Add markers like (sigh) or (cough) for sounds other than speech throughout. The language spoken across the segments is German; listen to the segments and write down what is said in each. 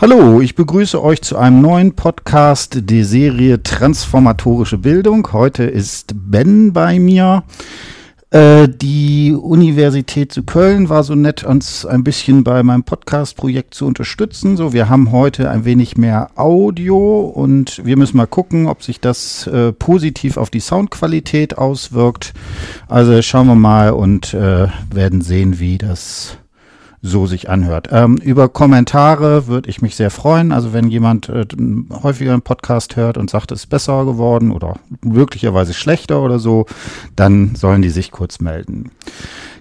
Hallo, ich begrüße euch zu einem neuen Podcast der Serie Transformatorische Bildung. Heute ist Ben bei mir. Äh, die Universität zu Köln war so nett, uns ein bisschen bei meinem Podcast-Projekt zu unterstützen. So, wir haben heute ein wenig mehr Audio und wir müssen mal gucken, ob sich das äh, positiv auf die Soundqualität auswirkt. Also schauen wir mal und äh, werden sehen, wie das so sich anhört. Ähm, über Kommentare würde ich mich sehr freuen. Also wenn jemand äh, häufiger einen Podcast hört und sagt, es ist besser geworden oder möglicherweise schlechter oder so, dann sollen die sich kurz melden.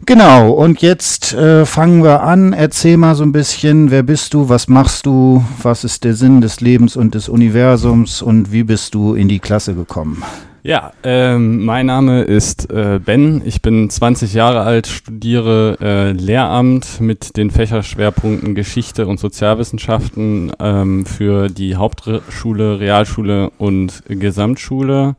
Genau, und jetzt äh, fangen wir an. Erzähl mal so ein bisschen, wer bist du, was machst du, was ist der Sinn des Lebens und des Universums und wie bist du in die Klasse gekommen? Ja, ähm, mein Name ist äh, Ben. Ich bin 20 Jahre alt, studiere äh, Lehramt mit den Fächerschwerpunkten Geschichte und Sozialwissenschaften ähm, für die Hauptschule, Realschule und Gesamtschule.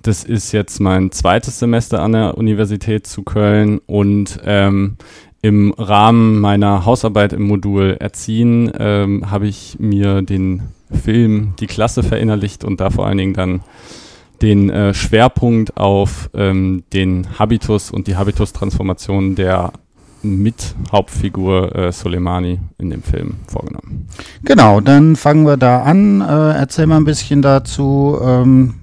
Das ist jetzt mein zweites Semester an der Universität zu Köln und ähm, im Rahmen meiner Hausarbeit im Modul Erziehen ähm, habe ich mir den Film Die Klasse verinnerlicht und da vor allen Dingen dann den äh, Schwerpunkt auf ähm, den Habitus und die Habitus-Transformation der Mithauptfigur äh, Soleimani in dem Film vorgenommen. Genau, dann fangen wir da an. Äh, erzähl mal ein bisschen dazu. Ähm,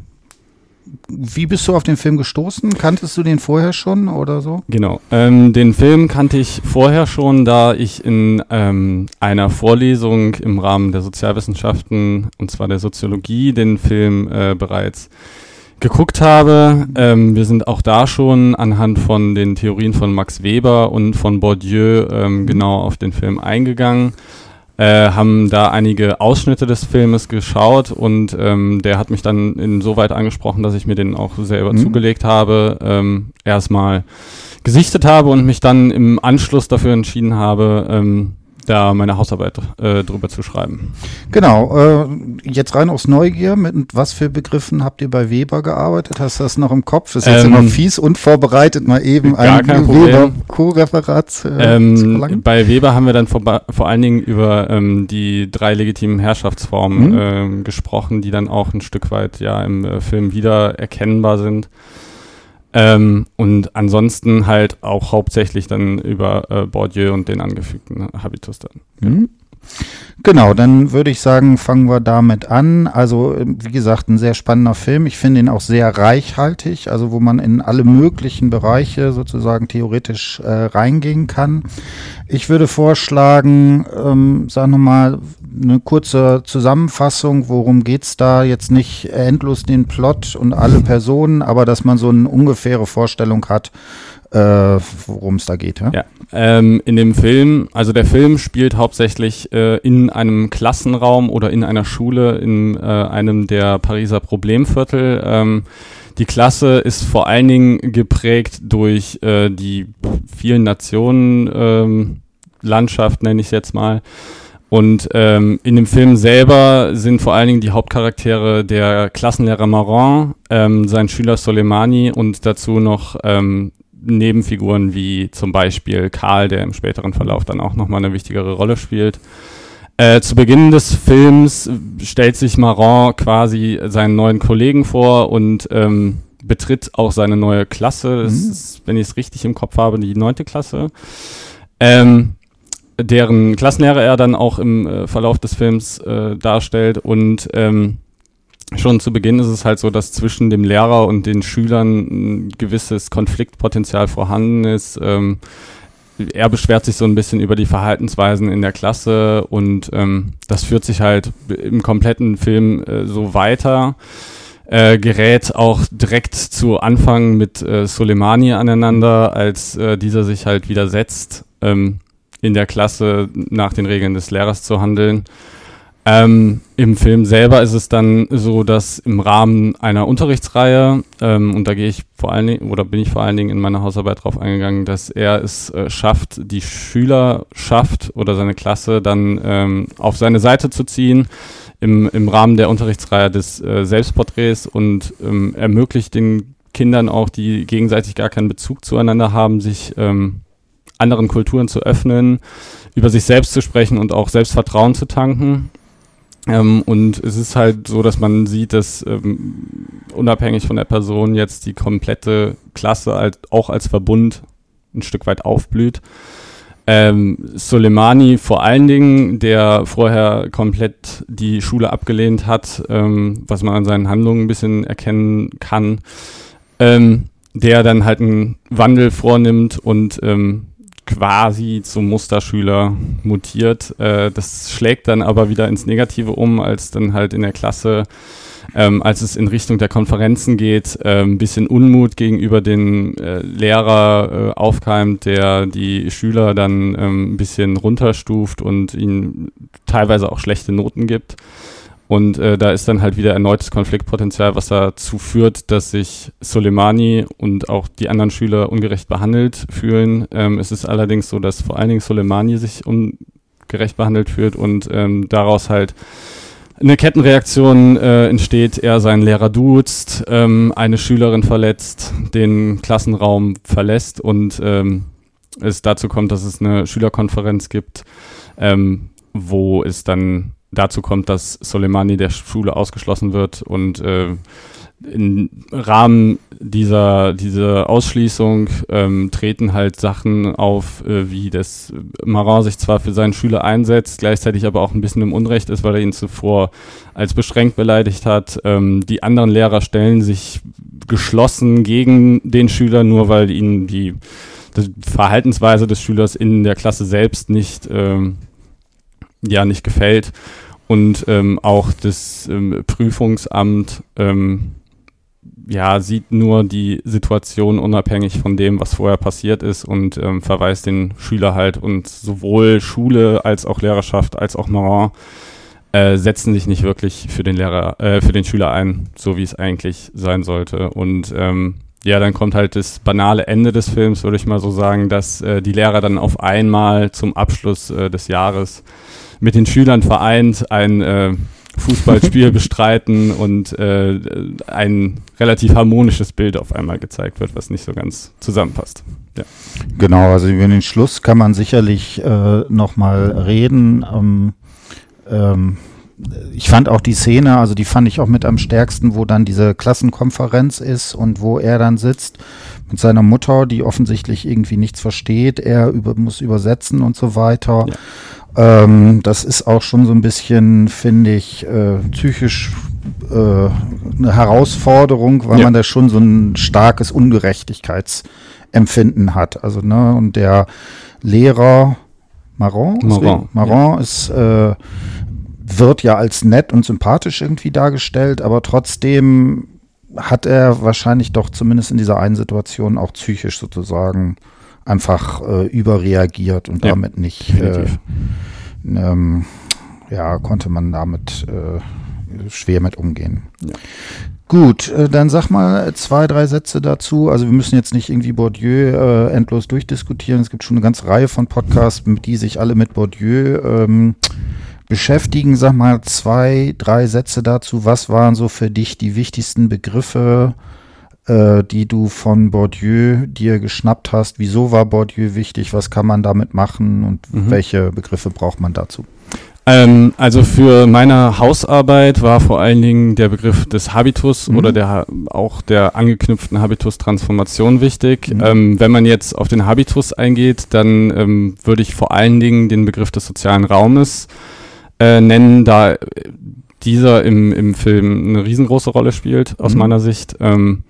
wie bist du auf den Film gestoßen? Kanntest du den vorher schon oder so? Genau, ähm, den Film kannte ich vorher schon, da ich in ähm, einer Vorlesung im Rahmen der Sozialwissenschaften, und zwar der Soziologie, den Film äh, bereits geguckt habe. Ähm, wir sind auch da schon anhand von den Theorien von Max Weber und von Bourdieu ähm, genau auf den Film eingegangen. Äh, haben da einige Ausschnitte des Filmes geschaut und ähm, der hat mich dann insoweit angesprochen, dass ich mir den auch selber mhm. zugelegt habe, ähm, erstmal gesichtet habe und mich dann im Anschluss dafür entschieden habe, ähm, da meine Hausarbeit äh, drüber zu schreiben. Genau. Äh, jetzt rein aus Neugier, mit was für Begriffen habt ihr bei Weber gearbeitet? Hast du das noch im Kopf? Das ist jetzt ähm, immer fies, unvorbereitet, mal eben ein Weber-Co-Referat äh, ähm, Bei Weber haben wir dann vor, vor allen Dingen über ähm, die drei legitimen Herrschaftsformen mhm. Ähm, gesprochen, die dann auch ein Stück weit ja im äh, Film wieder erkennbar sind. Ähm, und ansonsten halt auch hauptsächlich dann über äh, Bourdieu und den angefügten Habitus dann. Mhm. Genau, dann würde ich sagen, fangen wir damit an. Also, wie gesagt, ein sehr spannender Film. Ich finde ihn auch sehr reichhaltig, also wo man in alle möglichen Bereiche sozusagen theoretisch äh, reingehen kann. Ich würde vorschlagen, ähm, sagen wir mal, eine kurze Zusammenfassung, worum geht's da? Jetzt nicht endlos den Plot und alle Personen, aber dass man so eine ungefähre Vorstellung hat, äh, worum es da geht. Ja, ja ähm, in dem Film, also der Film spielt hauptsächlich äh, in einem Klassenraum oder in einer Schule in äh, einem der Pariser Problemviertel. Ähm, die Klasse ist vor allen Dingen geprägt durch äh, die vielen Nationen, ähm, Landschaft nenne ich es jetzt mal. Und ähm, in dem Film selber sind vor allen Dingen die Hauptcharaktere der Klassenlehrer Maron, ähm, sein Schüler Soleimani und dazu noch ähm, Nebenfiguren wie zum Beispiel Karl, der im späteren Verlauf dann auch nochmal eine wichtigere Rolle spielt. Äh, zu Beginn des Films stellt sich Maron quasi seinen neuen Kollegen vor und ähm, betritt auch seine neue Klasse. Das mhm. ist, wenn ich es richtig im Kopf habe, die neunte Klasse. Ähm, deren Klassenlehrer er dann auch im äh, Verlauf des Films äh, darstellt und ähm, schon zu Beginn ist es halt so, dass zwischen dem Lehrer und den Schülern ein gewisses Konfliktpotenzial vorhanden ist. Ähm, er beschwert sich so ein bisschen über die Verhaltensweisen in der Klasse und ähm, das führt sich halt im kompletten Film äh, so weiter. Äh, gerät auch direkt zu Anfang mit äh, Soleimani aneinander, als äh, dieser sich halt widersetzt, ähm, in der Klasse nach den Regeln des Lehrers zu handeln. Ähm, Im Film selber ist es dann so, dass im Rahmen einer Unterrichtsreihe, ähm, und da gehe ich vor allen Dingen, oder bin ich vor allen Dingen in meiner Hausarbeit drauf eingegangen, dass er es äh, schafft, die Schüler schafft oder seine Klasse dann ähm, auf seine Seite zu ziehen im, im Rahmen der Unterrichtsreihe des äh, Selbstporträts und ähm, ermöglicht den Kindern auch, die gegenseitig gar keinen Bezug zueinander haben, sich ähm, anderen Kulturen zu öffnen, über sich selbst zu sprechen und auch Selbstvertrauen zu tanken. Ähm, und es ist halt so, dass man sieht, dass ähm, unabhängig von der Person jetzt die komplette Klasse halt auch als Verbund ein Stück weit aufblüht. Ähm, Soleimani vor allen Dingen, der vorher komplett die Schule abgelehnt hat, ähm, was man an seinen Handlungen ein bisschen erkennen kann, ähm, der dann halt einen Wandel vornimmt und ähm, quasi zum Musterschüler mutiert. Äh, das schlägt dann aber wieder ins Negative um, als dann halt in der Klasse, ähm, als es in Richtung der Konferenzen geht, äh, ein bisschen Unmut gegenüber den äh, Lehrer äh, aufkeimt, der die Schüler dann ähm, ein bisschen runterstuft und ihnen teilweise auch schlechte Noten gibt. Und äh, da ist dann halt wieder erneutes Konfliktpotenzial, was dazu führt, dass sich Soleimani und auch die anderen Schüler ungerecht behandelt fühlen. Ähm, es ist allerdings so, dass vor allen Dingen Soleimani sich ungerecht behandelt fühlt und ähm, daraus halt eine Kettenreaktion äh, entsteht. Er seinen Lehrer duzt, ähm, eine Schülerin verletzt, den Klassenraum verlässt und ähm, es dazu kommt, dass es eine Schülerkonferenz gibt, ähm, wo es dann dazu kommt, dass Soleimani der Schule ausgeschlossen wird und äh, im Rahmen dieser, dieser Ausschließung ähm, treten halt Sachen auf, äh, wie das Maran sich zwar für seinen Schüler einsetzt, gleichzeitig aber auch ein bisschen im Unrecht ist, weil er ihn zuvor als beschränkt beleidigt hat. Ähm, die anderen Lehrer stellen sich geschlossen gegen den Schüler, nur weil ihnen die, die Verhaltensweise des Schülers in der Klasse selbst nicht, ähm, ja, nicht gefällt und ähm, auch das ähm, Prüfungsamt ähm, ja, sieht nur die Situation unabhängig von dem, was vorher passiert ist und ähm, verweist den Schüler halt und sowohl Schule als auch Lehrerschaft als auch Maran äh, setzen sich nicht wirklich für den Lehrer, äh, für den Schüler ein, so wie es eigentlich sein sollte. Und ähm, ja, dann kommt halt das banale Ende des Films, würde ich mal so sagen, dass äh, die Lehrer dann auf einmal zum Abschluss äh, des Jahres mit den Schülern vereint ein äh, Fußballspiel (laughs) bestreiten und äh, ein relativ harmonisches Bild auf einmal gezeigt wird, was nicht so ganz zusammenpasst. Ja. Genau, also über den Schluss kann man sicherlich äh, nochmal reden. Ähm, ähm, ich fand auch die Szene, also die fand ich auch mit am stärksten, wo dann diese Klassenkonferenz ist und wo er dann sitzt mit seiner Mutter, die offensichtlich irgendwie nichts versteht. Er über, muss übersetzen und so weiter. Ja. Ähm, das ist auch schon so ein bisschen, finde ich, äh, psychisch äh, eine Herausforderung, weil ja. man da schon so ein starkes Ungerechtigkeitsempfinden hat. Also, ne, und der Lehrer Maron, Maron, Maron ja. ist, äh, wird ja als nett und sympathisch irgendwie dargestellt, aber trotzdem hat er wahrscheinlich doch zumindest in dieser einen Situation auch psychisch sozusagen einfach äh, überreagiert und ja, damit nicht, äh, ähm, ja, konnte man damit äh, schwer mit umgehen. Ja. Gut, äh, dann sag mal zwei, drei Sätze dazu. Also wir müssen jetzt nicht irgendwie Bourdieu äh, endlos durchdiskutieren. Es gibt schon eine ganze Reihe von Podcasts, die sich alle mit Bourdieu ähm, beschäftigen. Sag mal zwei, drei Sätze dazu. Was waren so für dich die wichtigsten Begriffe, äh, die du von Bourdieu dir geschnappt hast. Wieso war Bourdieu wichtig? Was kann man damit machen und mhm. welche Begriffe braucht man dazu? Ähm, also für meine Hausarbeit war vor allen Dingen der Begriff des Habitus mhm. oder der auch der angeknüpften Habitus-Transformation wichtig. Mhm. Ähm, wenn man jetzt auf den Habitus eingeht, dann ähm, würde ich vor allen Dingen den Begriff des sozialen Raumes äh, nennen, da dieser im, im Film eine riesengroße Rolle spielt, aus mhm. meiner Sicht. Ähm,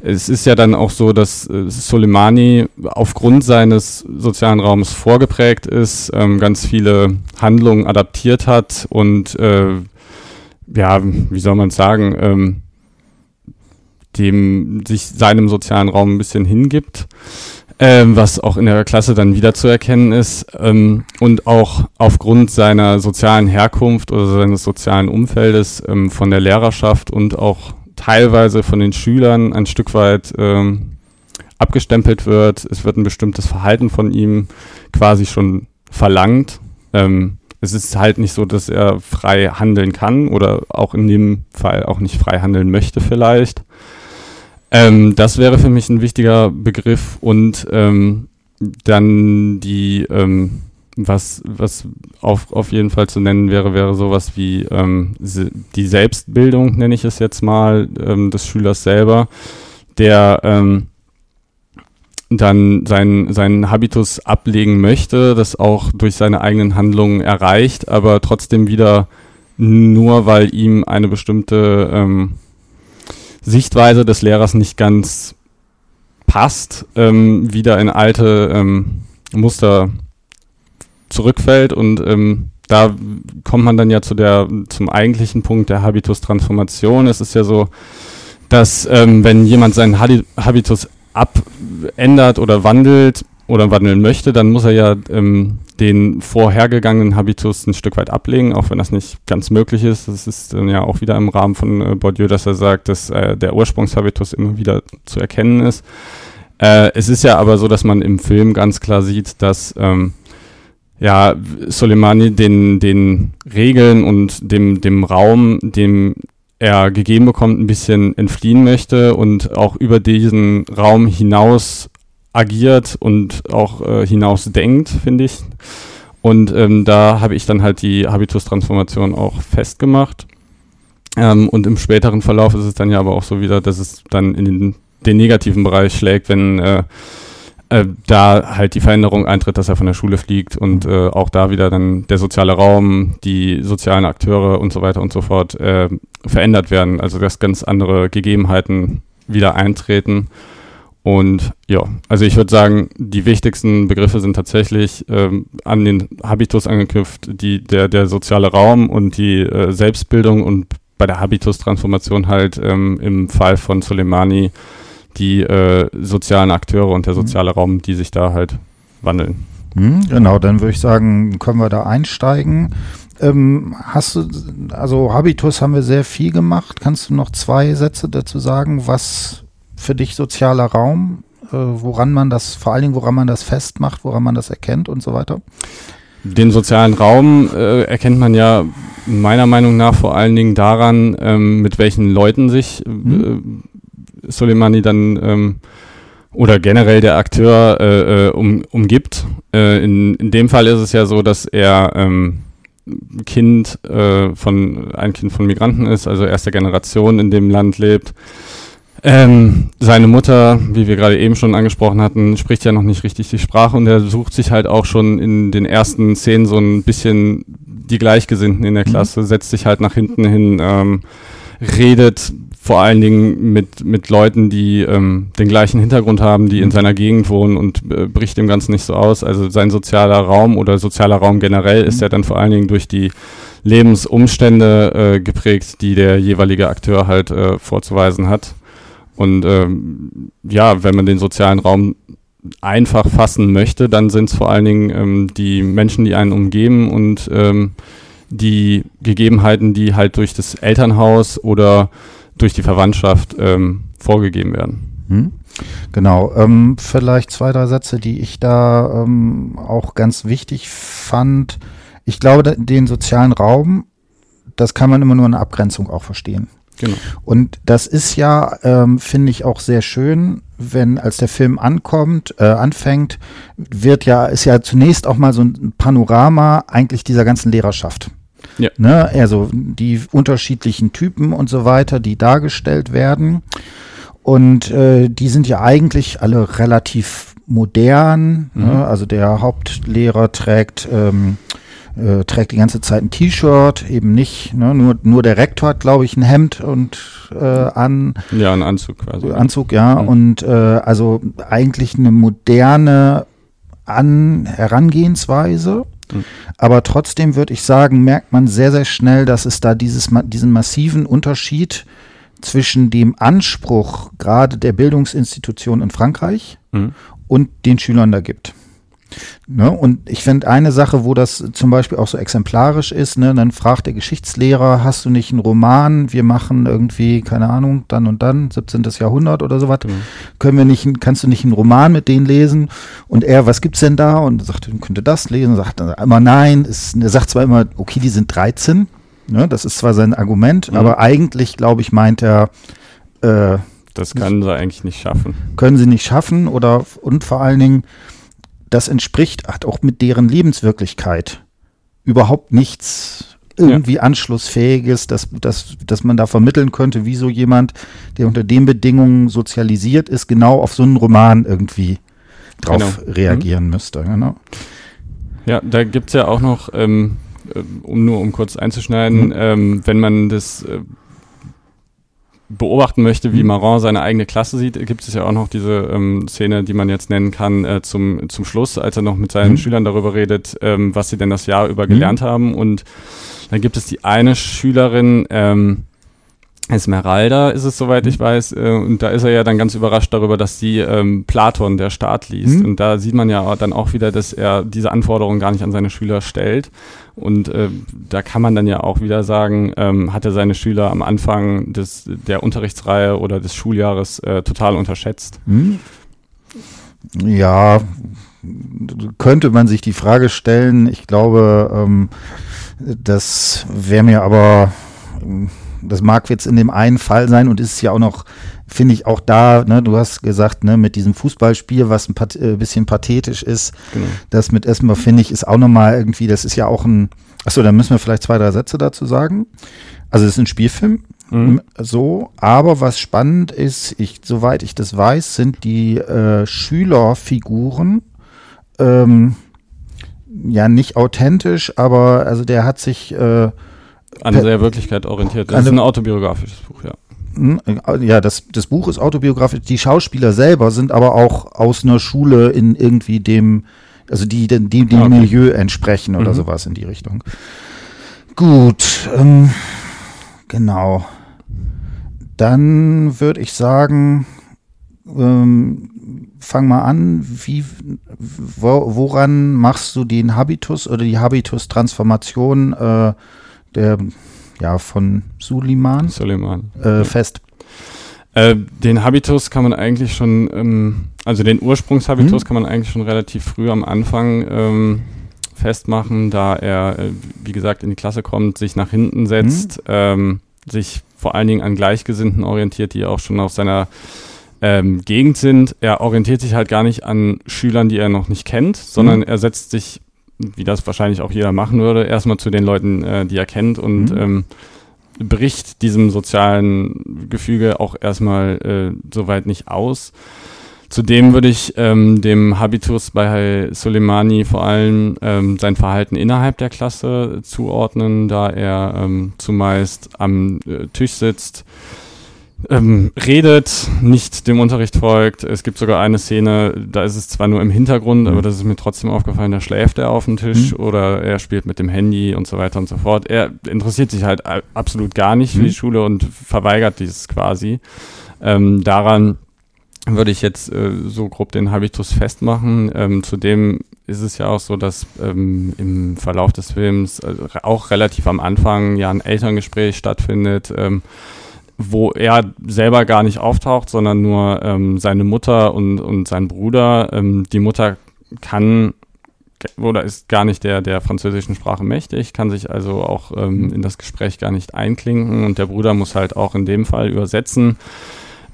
es ist ja dann auch so, dass äh, Soleimani aufgrund seines sozialen Raums vorgeprägt ist, ähm, ganz viele Handlungen adaptiert hat und äh, ja, wie soll man sagen, ähm, dem sich seinem sozialen Raum ein bisschen hingibt, ähm, was auch in der Klasse dann wiederzuerkennen ist ähm, und auch aufgrund seiner sozialen Herkunft oder seines sozialen Umfeldes ähm, von der Lehrerschaft und auch teilweise von den Schülern ein Stück weit ähm, abgestempelt wird. Es wird ein bestimmtes Verhalten von ihm quasi schon verlangt. Ähm, es ist halt nicht so, dass er frei handeln kann oder auch in dem Fall auch nicht frei handeln möchte vielleicht. Ähm, das wäre für mich ein wichtiger Begriff und ähm, dann die ähm, was, was auf, auf jeden Fall zu nennen wäre, wäre sowas wie ähm, die Selbstbildung, nenne ich es jetzt mal, ähm, des Schülers selber, der ähm, dann seinen, seinen Habitus ablegen möchte, das auch durch seine eigenen Handlungen erreicht, aber trotzdem wieder nur, weil ihm eine bestimmte ähm, Sichtweise des Lehrers nicht ganz passt, ähm, wieder in alte ähm, Muster zurückfällt und ähm, da kommt man dann ja zu der zum eigentlichen Punkt der Habitus-Transformation. Es ist ja so, dass ähm, wenn jemand seinen Habitus abändert oder wandelt oder wandeln möchte, dann muss er ja ähm, den vorhergegangenen Habitus ein Stück weit ablegen, auch wenn das nicht ganz möglich ist. Das ist dann ja auch wieder im Rahmen von äh, Bourdieu, dass er sagt, dass äh, der Ursprungshabitus immer wieder zu erkennen ist. Äh, es ist ja aber so, dass man im Film ganz klar sieht, dass ähm, ja, Soleimani den, den Regeln und dem, dem Raum, dem er gegeben bekommt, ein bisschen entfliehen möchte und auch über diesen Raum hinaus agiert und auch äh, hinaus denkt, finde ich. Und ähm, da habe ich dann halt die Habitus-Transformation auch festgemacht. Ähm, und im späteren Verlauf ist es dann ja aber auch so wieder, dass es dann in den, den negativen Bereich schlägt, wenn äh, äh, da halt die Veränderung eintritt, dass er von der Schule fliegt und äh, auch da wieder dann der soziale Raum, die sozialen Akteure und so weiter und so fort äh, verändert werden. Also dass ganz andere Gegebenheiten wieder eintreten. Und ja, also ich würde sagen, die wichtigsten Begriffe sind tatsächlich ähm, an den Habitus angeknüpft, die, der, der soziale Raum und die äh, Selbstbildung und bei der Habitus-Transformation halt ähm, im Fall von Soleimani die äh, sozialen Akteure und der mhm. soziale Raum, die sich da halt wandeln. Mhm, genau, dann würde ich sagen, können wir da einsteigen. Ähm, hast du, also Habitus haben wir sehr viel gemacht. Kannst du noch zwei Sätze dazu sagen, was für dich sozialer Raum, äh, woran man das, vor allen Dingen, woran man das festmacht, woran man das erkennt und so weiter? Den sozialen Raum äh, erkennt man ja meiner Meinung nach vor allen Dingen daran, ähm, mit welchen Leuten sich mhm. Soleimani dann ähm, oder generell der Akteur äh, äh, um, umgibt. Äh, in, in dem Fall ist es ja so, dass er ähm, Kind äh, von ein Kind von Migranten ist, also erster Generation in dem Land lebt. Ähm, seine Mutter, wie wir gerade eben schon angesprochen hatten, spricht ja noch nicht richtig die Sprache und er sucht sich halt auch schon in den ersten Szenen so ein bisschen die Gleichgesinnten in der mhm. Klasse, setzt sich halt nach hinten hin, ähm, redet vor allen Dingen mit, mit Leuten, die ähm, den gleichen Hintergrund haben, die in mhm. seiner Gegend wohnen und äh, bricht dem Ganzen nicht so aus. Also sein sozialer Raum oder sozialer Raum generell ist mhm. ja dann vor allen Dingen durch die Lebensumstände äh, geprägt, die der jeweilige Akteur halt äh, vorzuweisen hat. Und ähm, ja, wenn man den sozialen Raum einfach fassen möchte, dann sind es vor allen Dingen ähm, die Menschen, die einen umgeben und ähm, die Gegebenheiten, die halt durch das Elternhaus oder durch die Verwandtschaft ähm, vorgegeben werden. Hm? Genau, ähm, vielleicht zwei, drei Sätze, die ich da ähm, auch ganz wichtig fand. Ich glaube, den sozialen Raum, das kann man immer nur in der Abgrenzung auch verstehen. Genau. Und das ist ja, ähm, finde ich auch sehr schön, wenn als der Film ankommt, äh, anfängt, wird ja, ist ja zunächst auch mal so ein Panorama eigentlich dieser ganzen Lehrerschaft. Ja. Ne? Also die unterschiedlichen Typen und so weiter, die dargestellt werden. Und äh, die sind ja eigentlich alle relativ modern. Ne? Mhm. Ne? Also der Hauptlehrer trägt ähm, äh, trägt die ganze Zeit ein T-Shirt, eben nicht, ne? nur, nur der Rektor hat, glaube ich, ein Hemd und äh, an. Ja, ein Anzug quasi. Anzug, ja. Mhm. Und äh, also eigentlich eine moderne An Herangehensweise. Mhm. Aber trotzdem würde ich sagen, merkt man sehr, sehr schnell, dass es da dieses, diesen massiven Unterschied zwischen dem Anspruch gerade der Bildungsinstitution in Frankreich mhm. und den Schülern da gibt. Ne? Und ich finde eine Sache, wo das zum Beispiel auch so exemplarisch ist, ne? dann fragt der Geschichtslehrer, hast du nicht einen Roman? Wir machen irgendwie, keine Ahnung, dann und dann, 17. Jahrhundert oder sowas. Mhm. Können wir nicht, kannst du nicht einen Roman mit denen lesen? Und er, was gibt's denn da? Und sagt, könnte das lesen? Sagt dann immer nein. Ist, er sagt zwar immer, okay, die sind 13. Ne? Das ist zwar sein Argument, mhm. aber eigentlich, glaube ich, meint er, äh, das können sie eigentlich nicht schaffen. Können sie nicht schaffen oder und vor allen Dingen, das entspricht hat auch mit deren Lebenswirklichkeit überhaupt nichts irgendwie ja. anschlussfähiges, dass, dass, dass man da vermitteln könnte, wie so jemand, der unter den Bedingungen sozialisiert ist, genau auf so einen Roman irgendwie drauf genau. reagieren mhm. müsste. Genau. Ja, da gibt es ja auch noch, ähm, äh, um nur um kurz einzuschneiden, mhm. ähm, wenn man das äh, beobachten möchte, wie mhm. Maron seine eigene Klasse sieht, gibt es ja auch noch diese ähm, Szene, die man jetzt nennen kann, äh, zum, zum Schluss, als er noch mit seinen mhm. Schülern darüber redet, ähm, was sie denn das Jahr über gelernt mhm. haben. Und dann gibt es die eine Schülerin, ähm, Esmeralda ist es, soweit ich mhm. weiß. Äh, und da ist er ja dann ganz überrascht darüber, dass sie ähm, Platon, der Staat, liest. Mhm. Und da sieht man ja dann auch wieder, dass er diese Anforderungen gar nicht an seine Schüler stellt. Und äh, da kann man dann ja auch wieder sagen, ähm, hat er seine Schüler am Anfang des, der Unterrichtsreihe oder des Schuljahres äh, total unterschätzt. Mhm. Ja, könnte man sich die Frage stellen. Ich glaube, ähm, das wäre mir aber das mag jetzt in dem einen Fall sein und ist ja auch noch, finde ich auch da, ne, du hast gesagt, ne, mit diesem Fußballspiel, was ein pat äh, bisschen pathetisch ist, genau. das mit Esmer, finde ich, ist auch nochmal irgendwie, das ist ja auch ein, achso, dann müssen wir vielleicht zwei, drei Sätze dazu sagen. Also es ist ein Spielfilm, mhm. so, aber was spannend ist, ich, soweit ich das weiß, sind die äh, Schülerfiguren, ähm, ja, nicht authentisch, aber also der hat sich äh, an der Wirklichkeit orientiert. Das ist ein autobiografisches Buch, ja. Hm, ja, das, das Buch ist autobiografisch. Die Schauspieler selber sind aber auch aus einer Schule in irgendwie dem, also die, die, die dem okay. Milieu entsprechen oder mhm. sowas in die Richtung. Gut, ähm, genau. Dann würde ich sagen, ähm, fang mal an, wie, wo, woran machst du den Habitus oder die Habitus-Transformation äh, der ja von Suleiman, Suleiman. Äh, fest. Äh, den Habitus kann man eigentlich schon, ähm, also den Ursprungshabitus hm? kann man eigentlich schon relativ früh am Anfang ähm, festmachen, da er, äh, wie gesagt, in die Klasse kommt, sich nach hinten setzt, hm? ähm, sich vor allen Dingen an Gleichgesinnten orientiert, die auch schon auf seiner ähm, Gegend sind. Er orientiert sich halt gar nicht an Schülern, die er noch nicht kennt, sondern hm? er setzt sich wie das wahrscheinlich auch jeder machen würde, erstmal zu den Leuten, äh, die er kennt und mhm. ähm, bricht diesem sozialen Gefüge auch erstmal äh, soweit nicht aus. Zudem würde ich ähm, dem Habitus bei Soleimani vor allem ähm, sein Verhalten innerhalb der Klasse zuordnen, da er ähm, zumeist am äh, Tisch sitzt, ähm, redet, nicht dem Unterricht folgt. Es gibt sogar eine Szene, da ist es zwar nur im Hintergrund, mhm. aber das ist mir trotzdem aufgefallen, da schläft er auf dem Tisch mhm. oder er spielt mit dem Handy und so weiter und so fort. Er interessiert sich halt absolut gar nicht mhm. für die Schule und verweigert dieses quasi. Ähm, daran würde ich jetzt äh, so grob den Habitus festmachen. Ähm, zudem ist es ja auch so, dass ähm, im Verlauf des Films äh, auch relativ am Anfang ja ein Elterngespräch stattfindet. Ähm, wo er selber gar nicht auftaucht, sondern nur ähm, seine Mutter und, und sein Bruder. Ähm, die Mutter kann oder ist gar nicht der, der französischen Sprache mächtig, kann sich also auch ähm, in das Gespräch gar nicht einklinken und der Bruder muss halt auch in dem Fall übersetzen.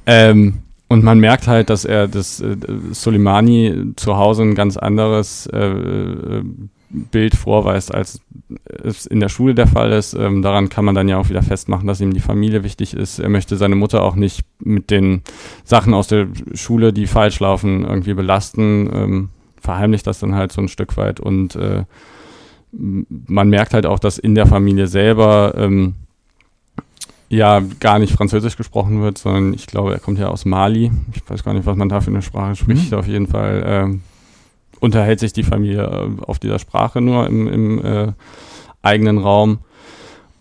Ähm, und man merkt halt, dass er das äh, Soleimani zu Hause ein ganz anderes äh, äh Bild vorweist, als es in der Schule der Fall ist. Ähm, daran kann man dann ja auch wieder festmachen, dass ihm die Familie wichtig ist. Er möchte seine Mutter auch nicht mit den Sachen aus der Schule, die falsch laufen, irgendwie belasten. Ähm, verheimlicht das dann halt so ein Stück weit und äh, man merkt halt auch, dass in der Familie selber ähm, ja gar nicht Französisch gesprochen wird, sondern ich glaube, er kommt ja aus Mali. Ich weiß gar nicht, was man da für eine Sprache spricht. Mhm. Auf jeden Fall ähm, unterhält sich die Familie äh, auf dieser Sprache nur im, im äh, eigenen Raum.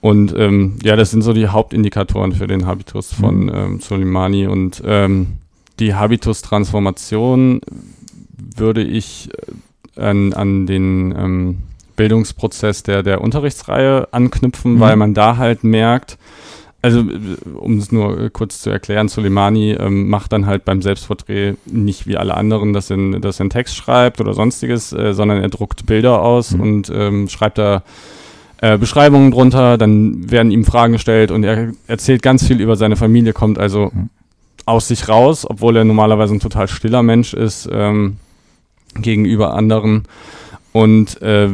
Und ähm, ja, das sind so die Hauptindikatoren für den Habitus von mhm. ähm, Soleimani. Und ähm, die Habitus-Transformation würde ich äh, an, an den ähm, Bildungsprozess der, der Unterrichtsreihe anknüpfen, mhm. weil man da halt merkt, also, um es nur äh, kurz zu erklären, Soleimani ähm, macht dann halt beim Selbstporträt nicht wie alle anderen, dass er, dass er einen Text schreibt oder sonstiges, äh, sondern er druckt Bilder aus mhm. und ähm, schreibt da äh, Beschreibungen drunter, dann werden ihm Fragen gestellt und er erzählt ganz viel über seine Familie, kommt also mhm. aus sich raus, obwohl er normalerweise ein total stiller Mensch ist. Ähm, gegenüber anderen. Und äh,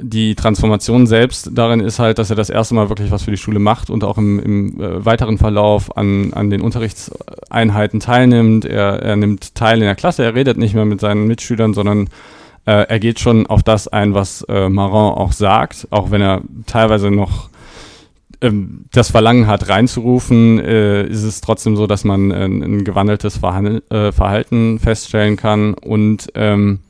die Transformation selbst darin ist halt, dass er das erste Mal wirklich was für die Schule macht und auch im, im äh, weiteren Verlauf an, an den Unterrichtseinheiten teilnimmt. Er, er nimmt teil in der Klasse, er redet nicht mehr mit seinen Mitschülern, sondern äh, er geht schon auf das ein, was äh, Marin auch sagt, auch wenn er teilweise noch ähm, das Verlangen hat, reinzurufen, äh, ist es trotzdem so, dass man ein gewandeltes Verhal äh, Verhalten feststellen kann und ähm,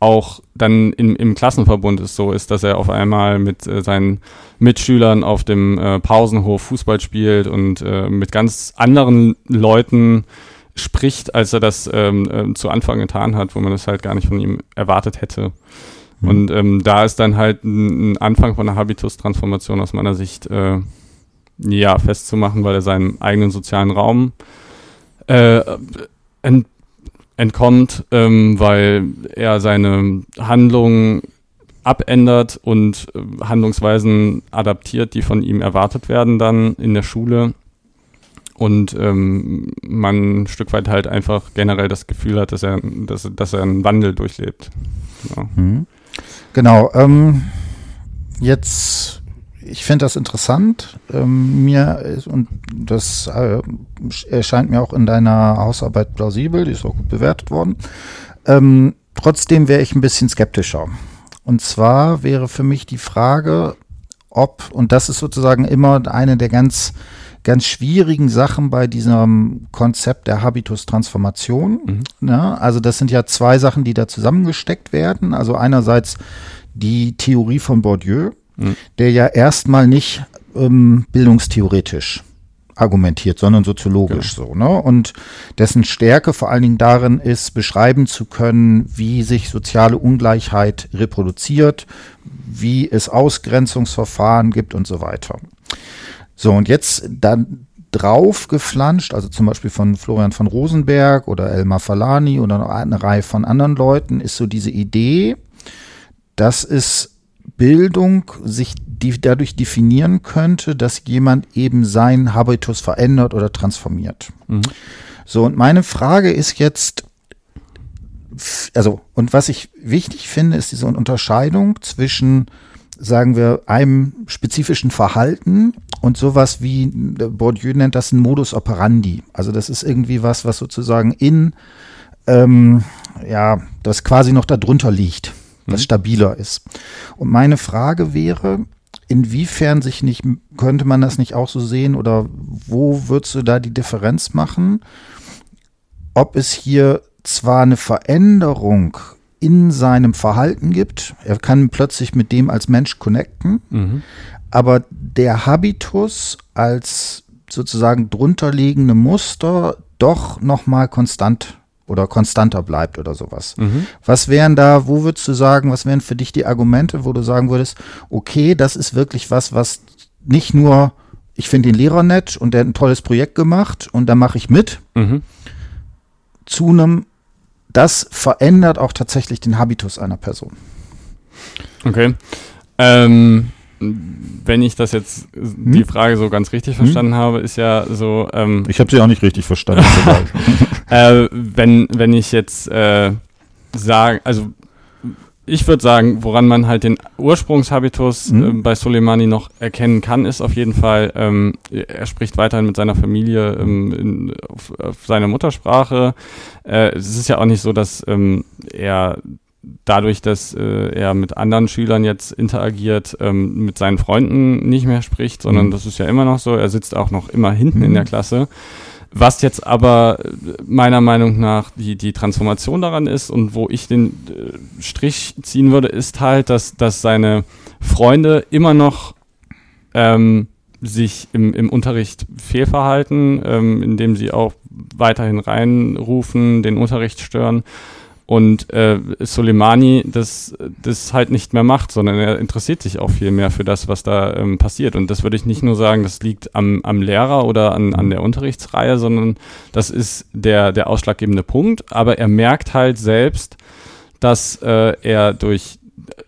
auch dann im, im Klassenverbund es so ist, dass er auf einmal mit äh, seinen Mitschülern auf dem äh, Pausenhof Fußball spielt und äh, mit ganz anderen Leuten spricht, als er das ähm, äh, zu Anfang getan hat, wo man das halt gar nicht von ihm erwartet hätte. Mhm. Und ähm, da ist dann halt ein, ein Anfang von einer Habitus-Transformation aus meiner Sicht äh, ja festzumachen, weil er seinen eigenen sozialen Raum äh, ent entkommt, ähm, weil er seine Handlungen abändert und äh, Handlungsweisen adaptiert, die von ihm erwartet werden dann in der Schule und ähm, man ein Stück weit halt einfach generell das Gefühl hat, dass er, dass, dass er einen Wandel durchlebt. Genau, mhm. genau ähm, jetzt, ich finde das interessant. Ähm, mir und das äh, erscheint mir auch in deiner Hausarbeit plausibel, die ist auch gut bewertet worden. Ähm, trotzdem wäre ich ein bisschen skeptischer. Und zwar wäre für mich die Frage, ob, und das ist sozusagen immer eine der ganz ganz schwierigen Sachen bei diesem Konzept der Habitus-Transformation. Mhm. Ja, also das sind ja zwei Sachen, die da zusammengesteckt werden. Also einerseits die Theorie von Bourdieu, mhm. der ja erstmal nicht ähm, bildungstheoretisch argumentiert, sondern soziologisch genau. so. Ne? Und dessen Stärke vor allen Dingen darin ist, beschreiben zu können, wie sich soziale Ungleichheit reproduziert, wie es Ausgrenzungsverfahren gibt und so weiter. So, und jetzt dann drauf geflanscht, also zum Beispiel von Florian von Rosenberg oder Elmar Falani oder eine Reihe von anderen Leuten, ist so diese Idee, dass es Bildung sich die dadurch definieren könnte, dass jemand eben seinen Habitus verändert oder transformiert. Mhm. So, und meine Frage ist jetzt, also, und was ich wichtig finde, ist diese Unterscheidung zwischen sagen wir, einem spezifischen Verhalten und sowas wie, Bourdieu nennt das ein Modus operandi. Also das ist irgendwie was, was sozusagen in, ähm, ja, das quasi noch darunter liegt, was mhm. stabiler ist. Und meine Frage wäre, inwiefern sich nicht, könnte man das nicht auch so sehen oder wo würdest du da die Differenz machen? Ob es hier zwar eine Veränderung in seinem Verhalten gibt. Er kann plötzlich mit dem als Mensch connecten. Mhm. Aber der Habitus als sozusagen drunterliegende Muster doch nochmal konstant oder konstanter bleibt oder sowas. Mhm. Was wären da, wo würdest du sagen, was wären für dich die Argumente, wo du sagen würdest, okay, das ist wirklich was, was nicht nur, ich finde den Lehrer nett und der hat ein tolles Projekt gemacht und da mache ich mit, mhm. zu einem das verändert auch tatsächlich den Habitus einer Person. Okay. Ähm, wenn ich das jetzt hm? die Frage so ganz richtig hm? verstanden hm? habe, ist ja so. Ähm, ich habe sie auch nicht richtig verstanden. (laughs) äh, wenn wenn ich jetzt äh, sage, also ich würde sagen, woran man halt den Ursprungshabitus mhm. äh, bei Soleimani noch erkennen kann, ist auf jeden Fall, ähm, er spricht weiterhin mit seiner Familie ähm, in, auf, auf seiner Muttersprache. Äh, es ist ja auch nicht so, dass ähm, er dadurch, dass äh, er mit anderen Schülern jetzt interagiert, ähm, mit seinen Freunden nicht mehr spricht, sondern mhm. das ist ja immer noch so. Er sitzt auch noch immer hinten mhm. in der mhm. Klasse. Was jetzt aber meiner Meinung nach die, die Transformation daran ist und wo ich den äh, Strich ziehen würde, ist halt, dass, dass seine Freunde immer noch ähm, sich im, im Unterricht fehlverhalten, ähm, indem sie auch weiterhin reinrufen, den Unterricht stören und äh, Soleimani das, das halt nicht mehr macht, sondern er interessiert sich auch viel mehr für das, was da ähm, passiert. Und das würde ich nicht nur sagen, das liegt am, am Lehrer oder an, an der Unterrichtsreihe, sondern das ist der, der ausschlaggebende Punkt. Aber er merkt halt selbst, dass äh, er durch